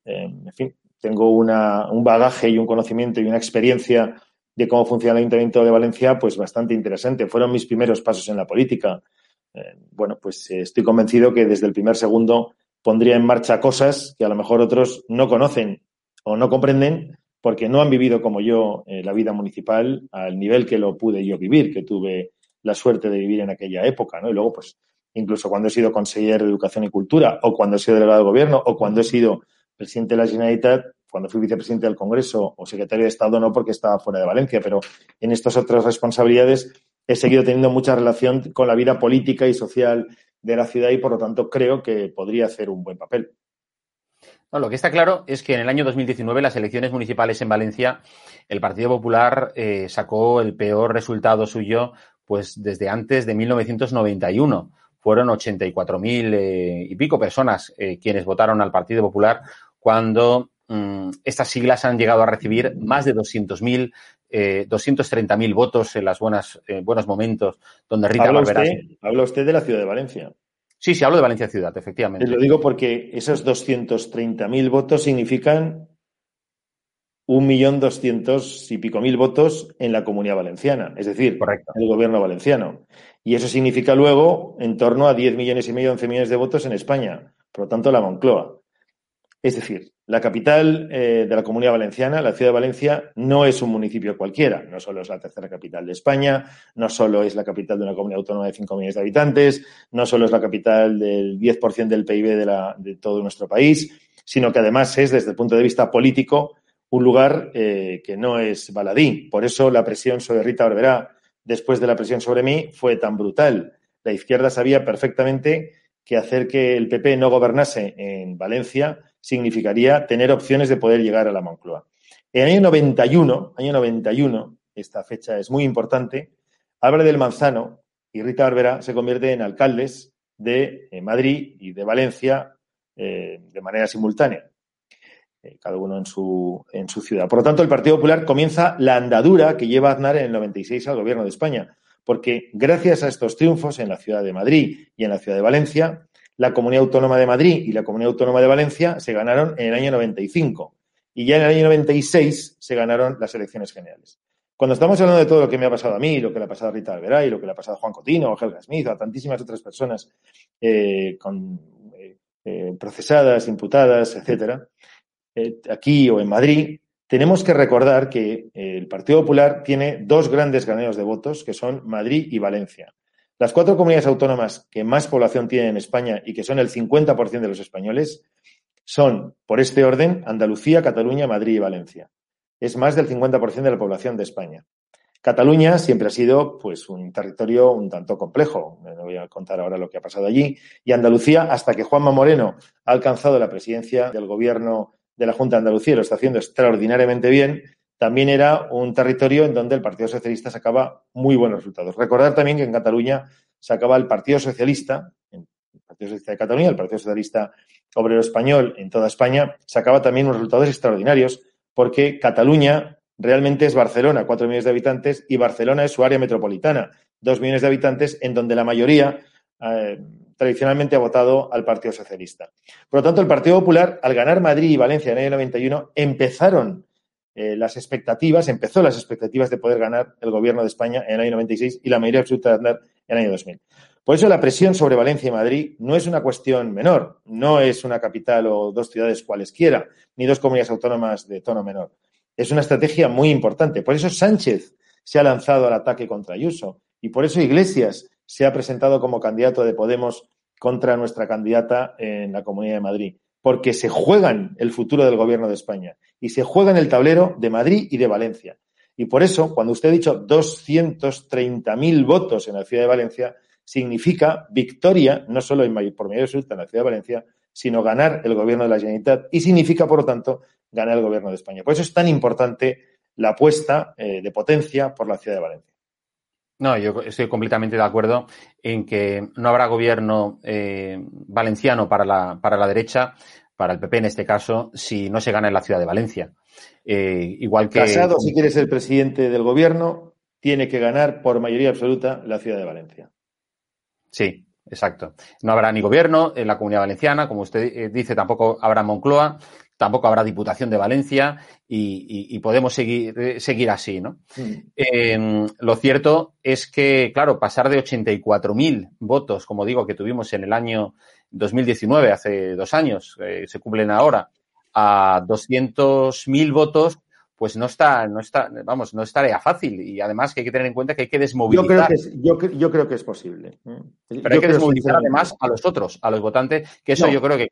B: Eh, en fin, tengo un bagaje y un conocimiento y una experiencia de cómo funciona el Ayuntamiento de Valencia, pues bastante interesante. Fueron mis primeros pasos en la política. Eh, bueno, pues estoy convencido que desde el primer segundo pondría en marcha cosas que a lo mejor otros no conocen o no comprenden porque no han vivido como yo la vida municipal al nivel que lo pude yo vivir, que tuve la suerte de vivir en aquella época, ¿no? Y luego, pues, incluso cuando he sido consejero de Educación y Cultura, o cuando he sido delegado de gobierno, o cuando he sido presidente de la Generalitat, cuando fui vicepresidente del Congreso o secretario de Estado, no porque estaba fuera de Valencia, pero en estas otras responsabilidades he seguido teniendo mucha relación con la vida política y social de la ciudad y, por lo tanto, creo que podría hacer un buen papel.
A: lo que está claro es que en el año 2019, las elecciones municipales en Valencia, el Partido Popular eh, sacó el peor resultado suyo pues desde antes de 1991. Fueron 84.000 eh, y pico personas eh, quienes votaron al Partido Popular cuando mm, estas siglas han llegado a recibir más de 200.000, eh, 230.000 votos en los buenos momentos donde Rita
B: ¿Habla Usted, habla usted de la ciudad de Valencia.
A: Sí, sí, hablo de Valencia Ciudad, efectivamente.
B: lo digo porque esos 230.000 votos significan un millón doscientos y pico mil votos en la comunidad valenciana, es decir, en el gobierno valenciano. Y eso significa luego en torno a 10 millones y medio, 11 millones de votos en España, por lo tanto, la Moncloa. Es decir, la capital eh, de la comunidad valenciana, la ciudad de Valencia, no es un municipio cualquiera. No solo es la tercera capital de España, no solo es la capital de una comunidad autónoma de 5 millones de habitantes, no solo es la capital del 10% del PIB de, la, de todo nuestro país, sino que además es, desde el punto de vista político, un lugar eh, que no es baladí. Por eso la presión sobre Rita Barberá, después de la presión sobre mí, fue tan brutal. La izquierda sabía perfectamente que hacer que el PP no gobernase en Valencia significaría tener opciones de poder llegar a la Moncloa. En el año 91, año 91, esta fecha es muy importante, Álvarez del Manzano y Rita Barberá se convierten en alcaldes de eh, Madrid y de Valencia eh, de manera simultánea. Eh, cada uno en su, en su ciudad. Por lo tanto, el Partido Popular comienza la andadura que lleva Aznar en el 96 al gobierno de España, porque gracias a estos triunfos en la ciudad de Madrid y en la ciudad de Valencia, la Comunidad Autónoma de Madrid y la Comunidad Autónoma de Valencia se ganaron en el año 95 y ya en el año 96 se ganaron las elecciones generales. Cuando estamos hablando de todo lo que me ha pasado a mí, lo que le ha pasado a Rita Alveray, lo que le ha pasado a Juan Cotino, a Helga Smith, a tantísimas otras personas eh, con, eh, procesadas, imputadas, etcétera, eh, aquí o en Madrid, tenemos que recordar que eh, el Partido Popular tiene dos grandes graneros de votos, que son Madrid y Valencia. Las cuatro comunidades autónomas que más población tienen en España y que son el 50% de los españoles son, por este orden, Andalucía, Cataluña, Madrid y Valencia. Es más del 50% de la población de España. Cataluña siempre ha sido pues un territorio un tanto complejo. No voy a contar ahora lo que ha pasado allí. Y Andalucía, hasta que Juanma Moreno ha alcanzado la presidencia del gobierno de la Junta de Andalucía lo está haciendo extraordinariamente bien, también era un territorio en donde el Partido Socialista sacaba muy buenos resultados. Recordar también que en Cataluña sacaba el Partido Socialista, el Partido Socialista de Cataluña, el Partido Socialista Obrero Español en toda España, sacaba también unos resultados extraordinarios porque Cataluña realmente es Barcelona, cuatro millones de habitantes, y Barcelona es su área metropolitana, dos millones de habitantes, en donde la mayoría eh, tradicionalmente ha votado al Partido Socialista. Por lo tanto, el Partido Popular, al ganar Madrid y Valencia en el año 91, empezaron eh, las expectativas, empezó las expectativas de poder ganar el gobierno de España en el año 96 y la mayoría absoluta de andar en el año 2000. Por eso la presión sobre Valencia y Madrid no es una cuestión menor, no es una capital o dos ciudades cualesquiera, ni dos comunidades autónomas de tono menor. Es una estrategia muy importante. Por eso Sánchez se ha lanzado al ataque contra Ayuso y por eso Iglesias se ha presentado como candidato de Podemos contra nuestra candidata en la Comunidad de Madrid, porque se juegan el futuro del Gobierno de España y se juegan el tablero de Madrid y de Valencia. Y por eso, cuando usted ha dicho 230.000 votos en la ciudad de Valencia, significa victoria, no solo en, por mayoría absoluta en la ciudad de Valencia, sino ganar el gobierno de la Generalitat y significa, por lo tanto, ganar el gobierno de España. Por eso es tan importante la apuesta eh, de potencia por la ciudad de Valencia.
A: No, yo estoy completamente de acuerdo en que no habrá gobierno eh, valenciano para la, para la derecha, para el PP en este caso, si no se gana en la ciudad de Valencia.
B: Eh, igual que. Casado, si quieres ser presidente del gobierno, tiene que ganar por mayoría absoluta la ciudad de Valencia.
A: Sí, exacto. No habrá ni gobierno en la comunidad valenciana, como usted eh, dice, tampoco habrá Moncloa, tampoco habrá Diputación de Valencia y, podemos seguir, eh, seguir así, ¿no? Mm. Em, lo cierto es que, claro, pasar de 84.000 votos, como digo, que tuvimos en el año 2019, hace dos años, eh, se cumplen ahora, a 200.000 votos, pues no está, no está, vamos, no es tarea fácil. Y además que hay que tener en cuenta que hay que desmovilizar.
B: Yo creo que es, yo, yo creo que es posible.
A: Pero hay que desmovilizar además a los otros, a los votantes, que eso yo creo que.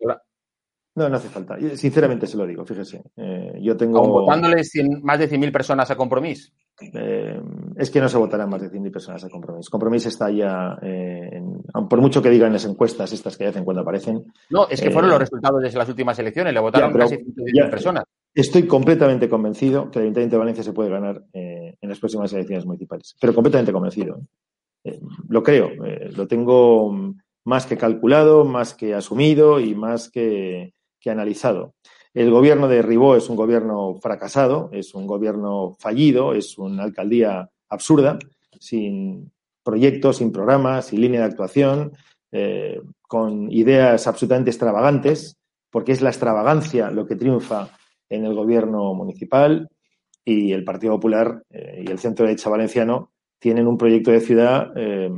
B: No, no hace falta. Sinceramente se lo digo, fíjese. Eh, yo tengo.
A: votándoles más de 100.000 personas a compromiso.
B: Eh, es que no se votarán más de 100.000 personas a compromiso. Compromiso está ya, eh, por mucho que digan las encuestas, estas que hacen cuando aparecen.
A: No, es que fueron los resultados de las últimas elecciones, le votaron casi 100.000 personas.
B: Estoy completamente convencido que el Ayuntamiento de Valencia se puede ganar en las próximas elecciones municipales, pero completamente convencido. Lo creo, lo tengo más que calculado, más que asumido y más que, analizado. El gobierno de Ribó es un gobierno fracasado, es un gobierno fallido, es una alcaldía absurda, sin proyectos, sin programas, sin línea de actuación, con ideas absolutamente extravagantes, porque es la extravagancia lo que triunfa en el gobierno municipal y el Partido Popular eh, y el Centro de Derecha Valenciano tienen un proyecto de ciudad, eh,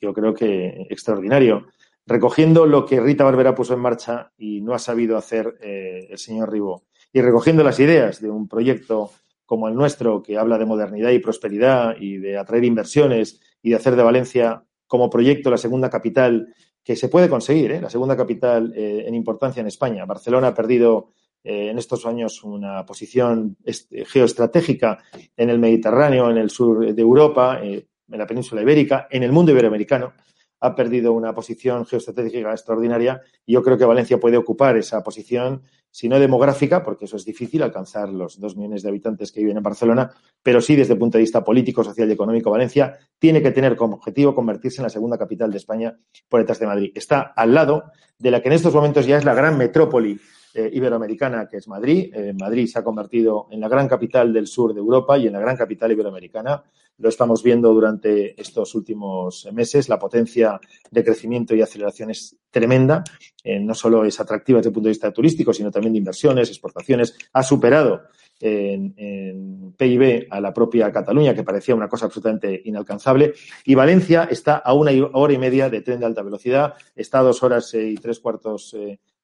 B: yo creo que extraordinario, recogiendo lo que Rita Barbera puso en marcha y no ha sabido hacer eh, el señor Ribó, y recogiendo las ideas de un proyecto como el nuestro, que habla de modernidad y prosperidad y de atraer inversiones y de hacer de Valencia como proyecto la segunda capital que se puede conseguir, la segunda capital en importancia en España. Barcelona ha perdido eh, en estos años una posición geoestratégica en el Mediterráneo, en el sur de Europa, eh, en la península ibérica, en el mundo iberoamericano. Ha perdido una posición geoestratégica extraordinaria y yo creo que Valencia puede ocupar esa posición, si no demográfica, porque eso es difícil, alcanzar los dos millones de habitantes que viven en Barcelona, pero sí desde el punto de vista político, social y económico. Valencia tiene que tener como objetivo convertirse en la segunda capital de España por detrás de Madrid. Está al lado de la que en estos momentos ya es la gran metrópoli eh, iberoamericana, que es Madrid. Eh, Madrid se ha convertido en la gran capital del sur de Europa y en la gran capital iberoamericana. Lo estamos viendo durante estos últimos meses. La potencia de crecimiento y aceleración es tremenda. Eh, no solo es atractiva desde el punto de vista turístico, sino también de inversiones, exportaciones. Ha superado en, en, PIB a la propia Cataluña, que parecía una cosa absolutamente inalcanzable. Y Valencia está a una hora y media de tren de alta velocidad, está a dos horas y tres cuartos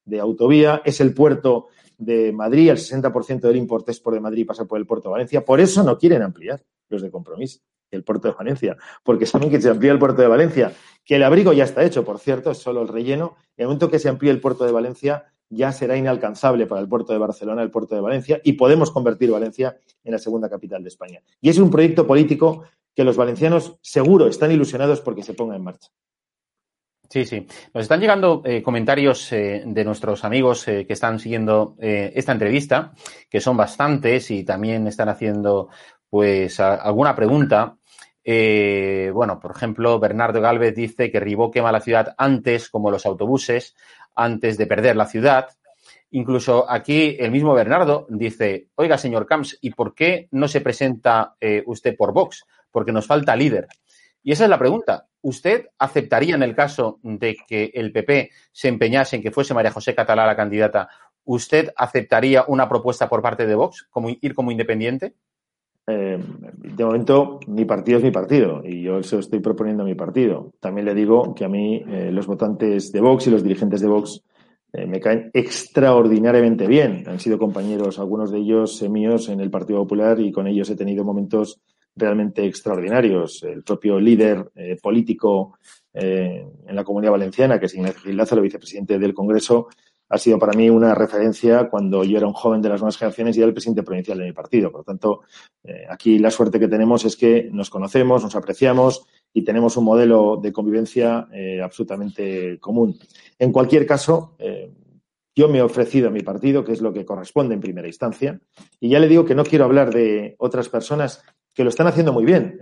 B: de autovía, es el puerto de Madrid, el 60% del import por de Madrid pasa por el puerto de Valencia. Por eso no quieren ampliar los de compromiso el puerto de Valencia, porque saben que se amplía el puerto de Valencia, que el abrigo ya está hecho, por cierto, es solo el relleno. En el momento que se amplíe el puerto de Valencia, ya será inalcanzable para el puerto de Barcelona el puerto de Valencia y podemos convertir Valencia en la segunda capital de España. Y es un proyecto político que los valencianos seguro están ilusionados porque se ponga en marcha.
A: Sí, sí. Nos están llegando eh, comentarios eh, de nuestros amigos eh, que están siguiendo esta entrevista, que son bastantes y también están haciendo pues alguna pregunta. bueno, por ejemplo, Bernardo Galvez dice que Ribó quema la ciudad antes, como los autobuses, antes de perder la ciudad. Incluso aquí el mismo Bernardo dice, oiga, señor Camps, ¿y por qué no se presenta usted por Vox? Porque nos falta líder. Y esa es la pregunta. ¿Usted aceptaría en el caso de que el PP se empeñase en que fuese María José Catalá la candidata ¿usted aceptaría una propuesta por parte de Vox, como ir como independiente?
B: Eh, de momento, mi partido es mi partido y yo se lo estoy proponiendo a mi partido. También le digo que a mí eh, los votantes de Vox y los dirigentes de Vox eh, me caen extraordinariamente bien. Han sido compañeros, algunos de ellos míos, en el Partido Popular y con ellos he tenido momentos realmente extraordinarios. El propio líder político en la Comunidad Valenciana, que es Ignacio Gil Lázaro, vicepresidente del Congreso, ha sido para mí una referencia cuando yo era un joven de las nuevas generaciones y era el presidente provincial de mi partido. Por lo tanto, eh, aquí la suerte que tenemos es que nos conocemos, nos apreciamos y tenemos un modelo de convivencia eh, absolutamente común. En cualquier caso, eh, yo me he ofrecido a mi partido, que es lo que corresponde en primera instancia, y ya le digo que no quiero hablar de otras personas que lo están haciendo muy bien.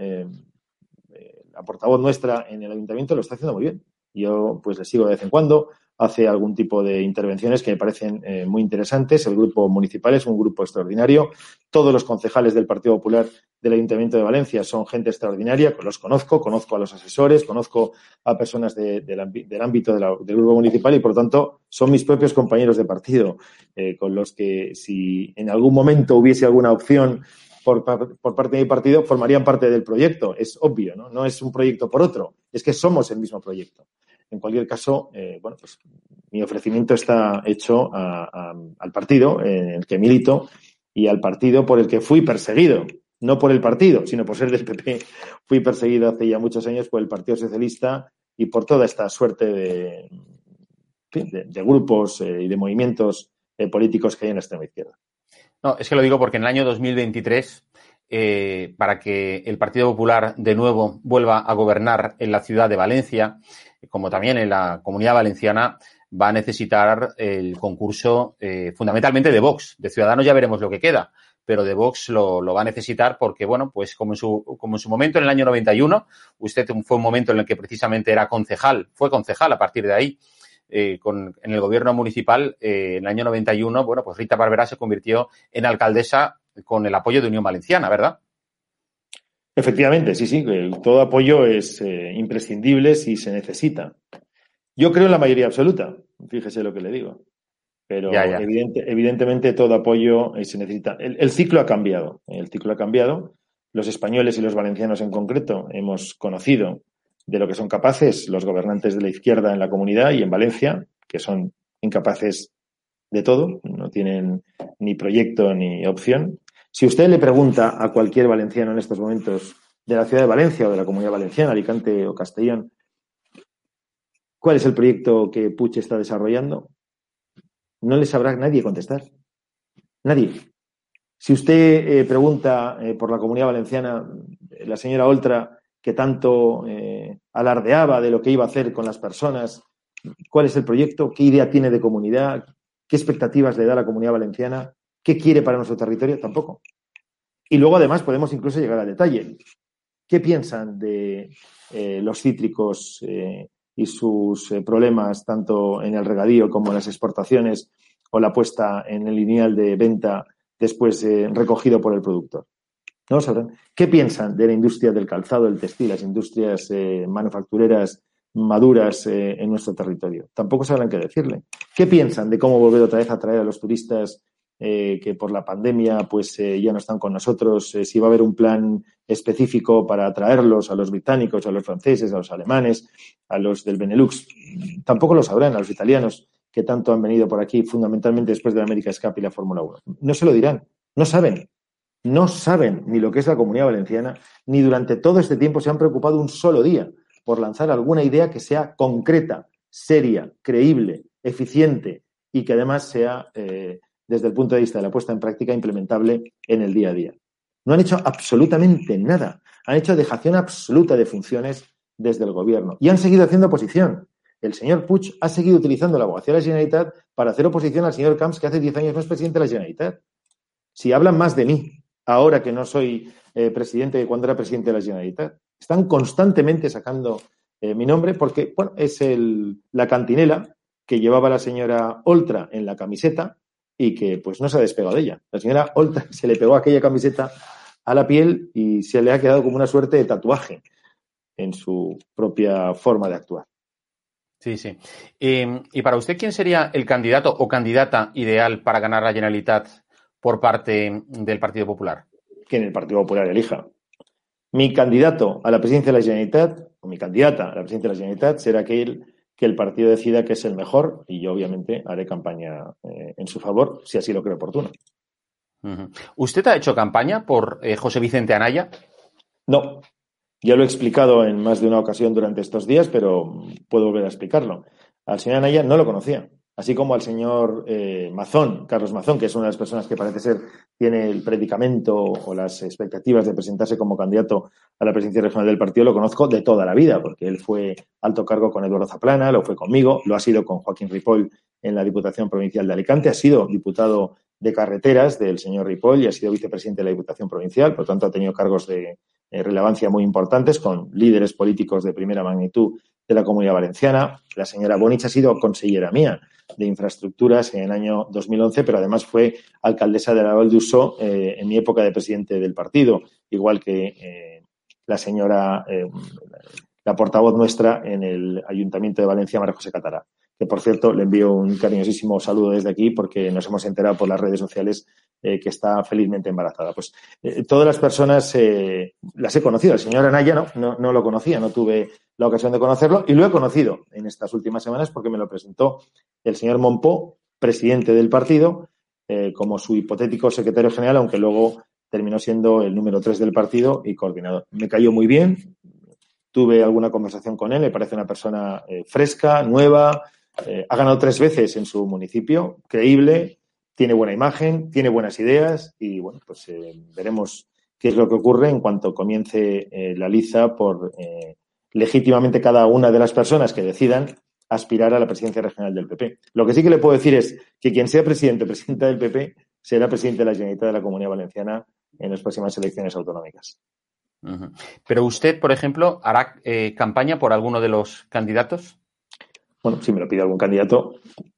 B: la portavoz nuestra en el ayuntamiento lo está haciendo muy bien. Yo, pues, le sigo de vez en cuando hace algún tipo de intervenciones que me parecen eh, muy interesantes. El grupo municipal es un grupo extraordinario. Todos los concejales del Partido Popular del Ayuntamiento de Valencia son gente extraordinaria. Los conozco, conozco a los asesores, conozco a personas del ámbito del grupo municipal y, por lo tanto, son mis propios compañeros de partido, eh, con los que si en algún momento hubiese alguna opción por, por, parte de mi partido, formarían parte del proyecto. Es obvio, ¿no? No es un proyecto por otro, es que somos el mismo proyecto. En cualquier caso, eh, bueno, pues mi ofrecimiento está hecho al partido en el que milito y al partido por el que fui perseguido. No por el partido, sino por ser del PP. Fui perseguido hace ya muchos años por el Partido Socialista y por toda esta suerte de, de, grupos eh, y de movimientos eh, políticos que hay en la extrema izquierda.
A: No, es que lo digo porque en el año 2023 para que el Partido Popular de nuevo vuelva a gobernar en la ciudad de Valencia, como también en la comunidad valenciana, va a necesitar el concurso eh, fundamentalmente de Vox. De Ciudadanos ya veremos lo que queda, pero de Vox lo, va a necesitar porque, bueno, pues como en, su, como en su momento, en el año 91, usted fue un momento en el que precisamente era concejal, fue concejal a partir de ahí, eh, con, en el gobierno municipal, eh, en el año 91, bueno, pues Rita Barberá se convirtió en alcaldesa con el apoyo de Unión Valenciana, ¿verdad?
B: Efectivamente, sí, sí, todo apoyo es eh, imprescindible si se necesita. Yo creo en la mayoría absoluta, fíjese lo que le digo. Pero evidentemente todo apoyo se necesita. El, ciclo ha cambiado, el ciclo ha cambiado. Los españoles y los valencianos en concreto hemos conocido de lo que son capaces los gobernantes de la izquierda en la comunidad y en Valencia, que son incapaces de todo, no tienen ni proyecto ni opción. Si usted le pregunta a cualquier valenciano en estos momentos de la ciudad de Valencia o de la comunidad valenciana, Alicante o Castellón, cuál es el proyecto que Puche está desarrollando, no le sabrá nadie contestar. Nadie. Si usted eh, pregunta eh, por la comunidad valenciana, la señora Oltra, que tanto alardeaba de lo que iba a hacer con las personas, cuál es el proyecto, qué idea tiene de comunidad, qué expectativas le da a la comunidad valenciana, ¿Qué quiere para nuestro territorio? Tampoco. Y luego, además, podemos incluso llegar al detalle. ¿Qué piensan de eh, los cítricos eh, y sus eh, problemas tanto en el regadío como en las exportaciones o la puesta en el lineal de venta después recogido por el productor? ¿No lo sabrán? ¿Qué piensan de la industria del calzado, del textil, las industrias manufactureras maduras en nuestro territorio? Tampoco sabrán qué decirle. ¿Qué piensan de cómo volver otra vez a traer a los turistas eh, que por la pandemia pues eh, ya no están con nosotros, eh, si va a haber un plan específico para atraerlos a los británicos, a los franceses, a los alemanes, a los del Benelux. Tampoco lo sabrán a los italianos que tanto han venido por aquí, fundamentalmente después de la América Escape y la Fórmula 1. No se lo dirán, no saben. No saben ni lo que es la comunidad valenciana, ni durante todo este tiempo se han preocupado un solo día por lanzar alguna idea que sea concreta, seria, creíble, eficiente y que además sea desde el punto de vista de la puesta en práctica implementable en el día a día. No han hecho absolutamente nada. Han hecho dejación absoluta de funciones desde el gobierno y han seguido haciendo oposición. El señor Puig ha seguido utilizando la abogacía de la Generalitat para hacer oposición al señor Camps, que hace 10 años no es presidente de la Generalitat. Si hablan más de mí, ahora que no soy eh, presidente de cuando era presidente de la Generalitat, están constantemente sacando eh, mi nombre porque, bueno, es el, la cantinela que llevaba la señora Oltra en la camiseta y que pues no se ha despegado de ella. La señora Olta se le pegó aquella camiseta a la piel y se le ha quedado como una suerte de tatuaje en su propia forma de actuar.
A: Sí, sí. y para usted, ¿quién sería el candidato o candidata ideal para ganar la Generalitat por parte del Partido Popular?
B: Que en el Partido Popular elija. Mi candidato a la presidencia de la Generalitat, o mi candidata a la presidencia de la Generalitat, será aquel que el partido decida que es el mejor y yo obviamente haré campaña eh, en su favor si así lo creo oportuno.
A: ¿Usted ha hecho campaña por eh, José Vicente Anaya?
B: No, ya lo he explicado en más de una ocasión durante estos días, pero puedo volver a explicarlo. Al señor Anaya no lo conocía así como al señor eh, Mazón, Carlos Mazón, que es una de las personas que parece ser tiene el predicamento o las expectativas de presentarse como candidato a la presidencia regional del partido, lo conozco de toda la vida, porque él fue alto cargo con Eduardo Zaplana, lo fue conmigo, lo ha sido con Joaquín Ripoll en la Diputación Provincial de Alicante, ha sido diputado de carreteras del señor Ripoll y ha sido vicepresidente de la Diputación Provincial, por lo tanto ha tenido cargos de eh, relevancia muy importantes con líderes políticos de primera magnitud de la Comunidad Valenciana. La señora Bonich ha sido consellera mía de infraestructuras en el año 2011, pero además fue alcaldesa de la Val eh, en mi época de presidente del partido, igual que eh, la señora, eh, la portavoz nuestra en el Ayuntamiento de Valencia, María José Catará que por cierto le envío un cariñosísimo saludo desde aquí porque nos hemos enterado por las redes sociales eh, que está felizmente embarazada. Pues eh, todas las personas eh, las he conocido. El señor Anaya no, no, lo conocía, no tuve la ocasión de conocerlo y lo he conocido en estas últimas semanas porque me lo presentó el señor Monpó, presidente del partido, como su hipotético secretario general, aunque luego terminó siendo el número tres del partido y coordinador. Me cayó muy bien, tuve alguna conversación con él, me parece una persona fresca, nueva, eh, ha ganado tres veces en su municipio, creíble, tiene buena imagen, tiene buenas ideas y bueno, pues eh, veremos qué es lo que ocurre en cuanto comience eh, la liza por legítimamente cada una de las personas que decidan aspirar a la presidencia regional del PP. Lo que sí que le puedo decir es que quien sea presidente o presidenta del PP será presidente de la Generalitat de la Comunidad Valenciana en las próximas elecciones autonómicas.
A: Pero usted, por ejemplo, hará campaña por alguno de los candidatos
B: bueno, si me lo pide algún candidato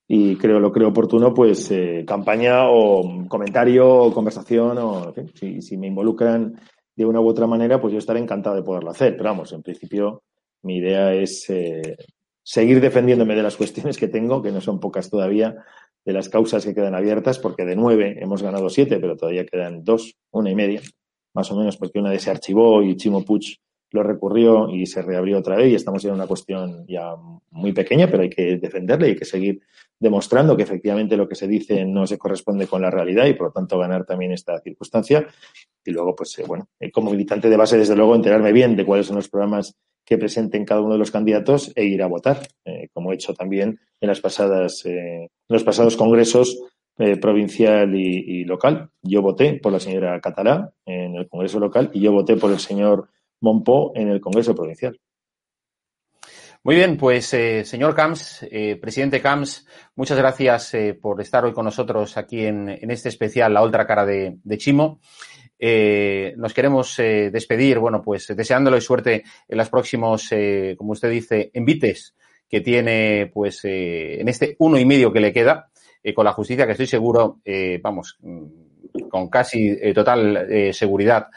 B: y creo lo creo oportuno, pues eh, campaña o comentario o conversación o si, me involucran de una u otra manera, pues yo estaré encantado de poderlo hacer. Pero vamos, en principio mi idea es eh, seguir defendiéndome de las cuestiones que tengo, que no son pocas todavía, de las causas que quedan abiertas, porque de nueve hemos ganado siete, pero todavía quedan dos, una y media, más o menos, porque una de se archivó y Chimo Puig lo recurrió y se reabrió otra vez y estamos en una cuestión ya muy pequeña, pero hay que defenderla y hay que seguir demostrando que efectivamente lo que se dice no se corresponde con la realidad y por lo tanto ganar también esta circunstancia. Y luego, pues eh, bueno, eh, como militante de base, desde luego, enterarme bien de cuáles son los programas que presenten cada uno de los candidatos e ir a votar, eh, como he hecho también en las pasadas, en los pasados congresos provincial y, y, local. Yo voté por la señora Catalá en el Congreso local y yo voté por el señor Monpó en el Congreso Provincial.
A: Muy bien, pues eh, señor Camps, eh, presidente Camps, muchas gracias eh, por estar hoy con nosotros aquí en, este especial La Otra Cara de, Chimo. nos queremos despedir, bueno, pues deseándole suerte en los próximos, como usted dice, envites que tiene, pues, en este uno y medio que le queda, con la justicia que estoy seguro, vamos, con casi total seguridad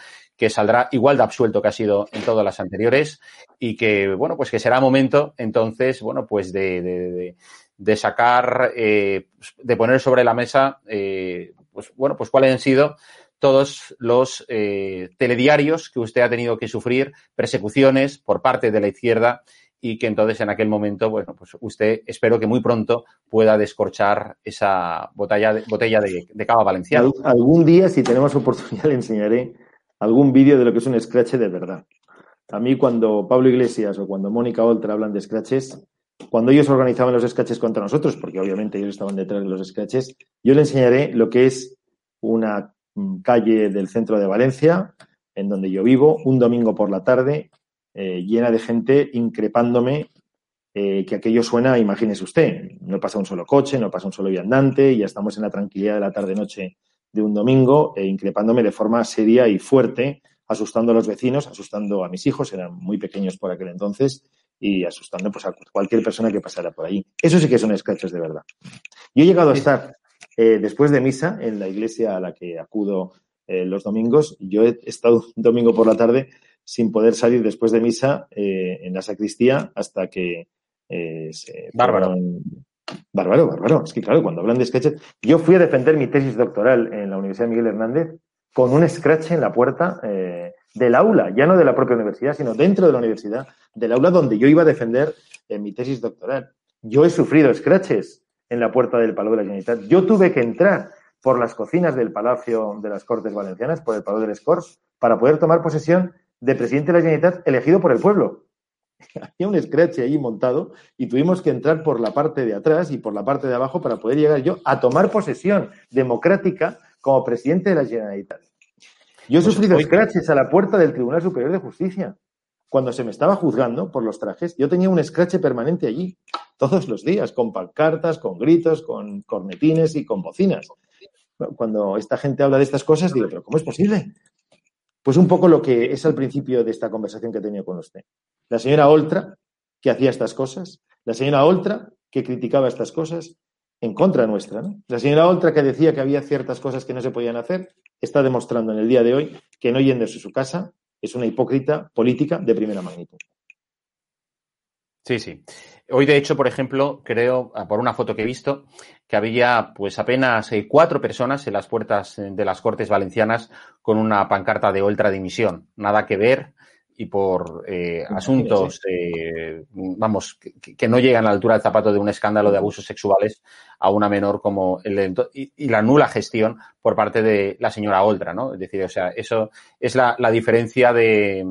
A: que saldrá igual de absuelto que ha sido en todas las anteriores y que, bueno, pues que será momento entonces, bueno, pues de, de, sacar, eh, de poner sobre la mesa, eh, pues bueno, pues cuáles han sido todos los eh, telediarios que usted ha tenido que sufrir, persecuciones por parte de la izquierda y que entonces en aquel momento, bueno, pues usted espero que muy pronto pueda descorchar esa botella botella de cava valenciana.
B: Algún día, si tenemos oportunidad, le enseñaré algún vídeo de lo que es un scratch de verdad. A mí cuando Pablo Iglesias o cuando Mónica Oltra hablan de scratches, cuando ellos organizaban los scratches contra nosotros, porque obviamente ellos estaban detrás de los scratches, yo le enseñaré lo que es una calle del centro de Valencia, en donde yo vivo, un domingo por la tarde, eh, llena de gente increpándome eh, que aquello suena, imagínese usted, no pasa un solo coche, no pasa un solo viandante, ya estamos en la tranquilidad de la tarde-noche de un domingo, e increpándome de forma seria y fuerte, asustando a los vecinos, asustando a mis hijos, eran muy pequeños por aquel entonces, y asustando pues, a cualquier persona que pasara por ahí. Eso sí que son scratches de verdad. Yo he llegado a estar eh, después de misa en la iglesia a la que acudo eh, los domingos. Yo he estado un domingo por la tarde sin poder salir después de misa eh, en la sacristía hasta que eh,
A: bárbaro.
B: Bárbaro, bárbaro. Es que claro, cuando hablan de sketches, yo fui a defender mi tesis doctoral en la Universidad Miguel Hernández con un scratch en la puerta eh, del aula, ya no de la propia universidad, sino dentro de la universidad, del aula donde yo iba a defender eh, mi tesis doctoral. Yo he sufrido scratches en la puerta del Palau de la Generalitat. Yo tuve que entrar por las cocinas del Palacio de las Cortes Valencianas, por el Palau del Escorts, para poder tomar posesión de presidente de la Generalitat elegido por el pueblo. Había un scratch ahí montado y tuvimos que entrar por la parte de atrás y por la parte de abajo para poder llegar yo a tomar posesión democrática como presidente de la Generalitat. Yo he pues sufrido scratches a la puerta del Tribunal Superior de Justicia. Cuando se me estaba juzgando por los trajes, yo tenía un scratch permanente allí, todos los días, con pancartas, con gritos, con cornetines y con bocinas. Cuando esta gente habla de estas cosas, digo, pero ¿cómo es posible? Pues un poco lo que es al principio de esta conversación que he tenido con usted. La señora Oltra, que hacía estas cosas, la señora Oltra, que criticaba estas cosas, en contra nuestra. ¿no? La señora Oltra, que decía que había ciertas cosas que no se podían hacer, está demostrando en el día de hoy que no yéndose a su casa es una hipócrita política de primera magnitud.
A: Sí, sí. Hoy, de hecho, por ejemplo, creo, ah, por una foto que he visto, que había pues apenas eh, cuatro personas en las puertas eh, de las Cortes Valencianas con una pancarta de ultradimisión. Nada que ver y por eh, asuntos, eh, vamos, que, no llegan a la altura del zapato de un escándalo de abusos sexuales a una menor como el y, la nula gestión por parte de la señora Oltra, ¿no? Es decir, o sea, eso es la, diferencia de,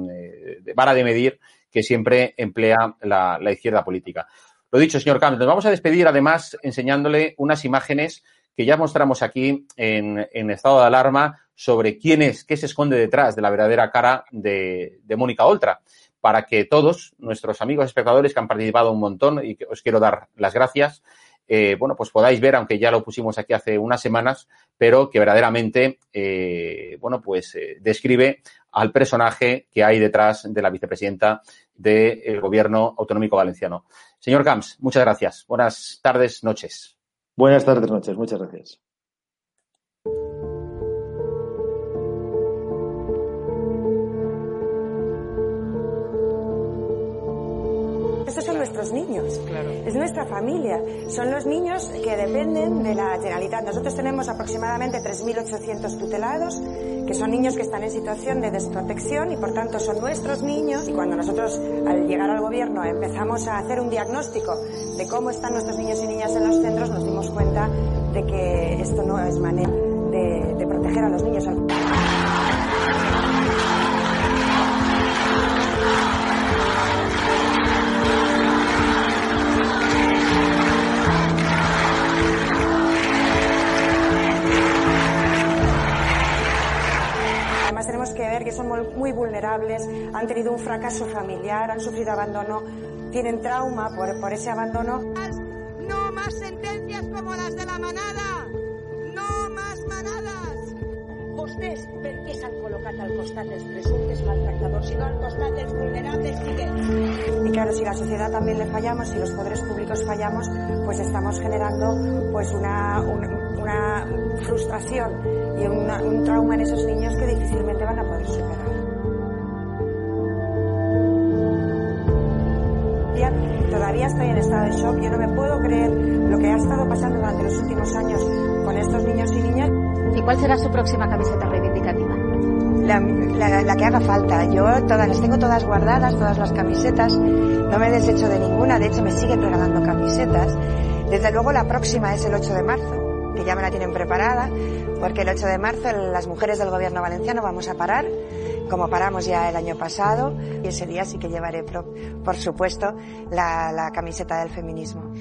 A: vara de medir que siempre emplea la, izquierda política. Lo dicho, señor Camps, nos vamos a despedir además enseñándole unas imágenes que ya mostramos aquí en, en estado de alarma sobre quién es, qué se esconde detrás de la verdadera cara de, Mónica Oltra, para que todos nuestros amigos espectadores que han participado un montón y que os quiero dar las gracias, eh, bueno, pues podáis ver, aunque ya lo pusimos aquí hace unas semanas, pero que verdaderamente, eh, bueno, pues eh, describe al personaje que hay detrás de la vicepresidenta del Gobierno Autonómico Valenciano. Señor Camps, muchas gracias. Buenas tardes, noches.
B: Buenas tardes, noches. Muchas gracias.
E: Nuestros niños, es nuestra familia, son los niños que dependen de la Generalitat. Nosotros tenemos aproximadamente 3.800 tutelados, que son niños que están en situación de desprotección y por tanto son nuestros niños. Y cuando nosotros al llegar al gobierno empezamos a hacer un diagnóstico de cómo están nuestros niños y niñas en los centros, nos dimos cuenta de que esto no es manera de, de proteger a los niños. Que son muy vulnerables, han tenido un fracaso familiar, han sufrido abandono, tienen trauma por, por ese abandono.
F: No más sentencias como las de la manada, no más manadas.
G: Vostès per què s'han col·locat al costat dels presumptes maltractadors i no al costat dels vulnerables
E: Y claro, si la sociedad también le fallamos, si los poderes públicos fallamos, pues estamos generando pues una, una, una frustración y una, un trauma en esos niños que difícilmente van a poder superar. Todavía estoy en estado de shock, yo no me puedo creer lo que ha estado pasando durante los últimos años con estos niños y niñas.
H: ¿Y cuál será su próxima camiseta reivindicativa?
E: La, la, la, que haga falta. Yo todas las tengo todas guardadas, todas las camisetas. No me desecho de ninguna. De hecho, me siguen regalando camisetas. Desde luego, la próxima es el 8 de marzo que ya me la tienen preparada, porque el 8 de marzo las mujeres del gobierno valenciano vamos a parar, como paramos ya el año pasado, y ese día sí que llevaré, por supuesto, la, la camiseta del feminismo.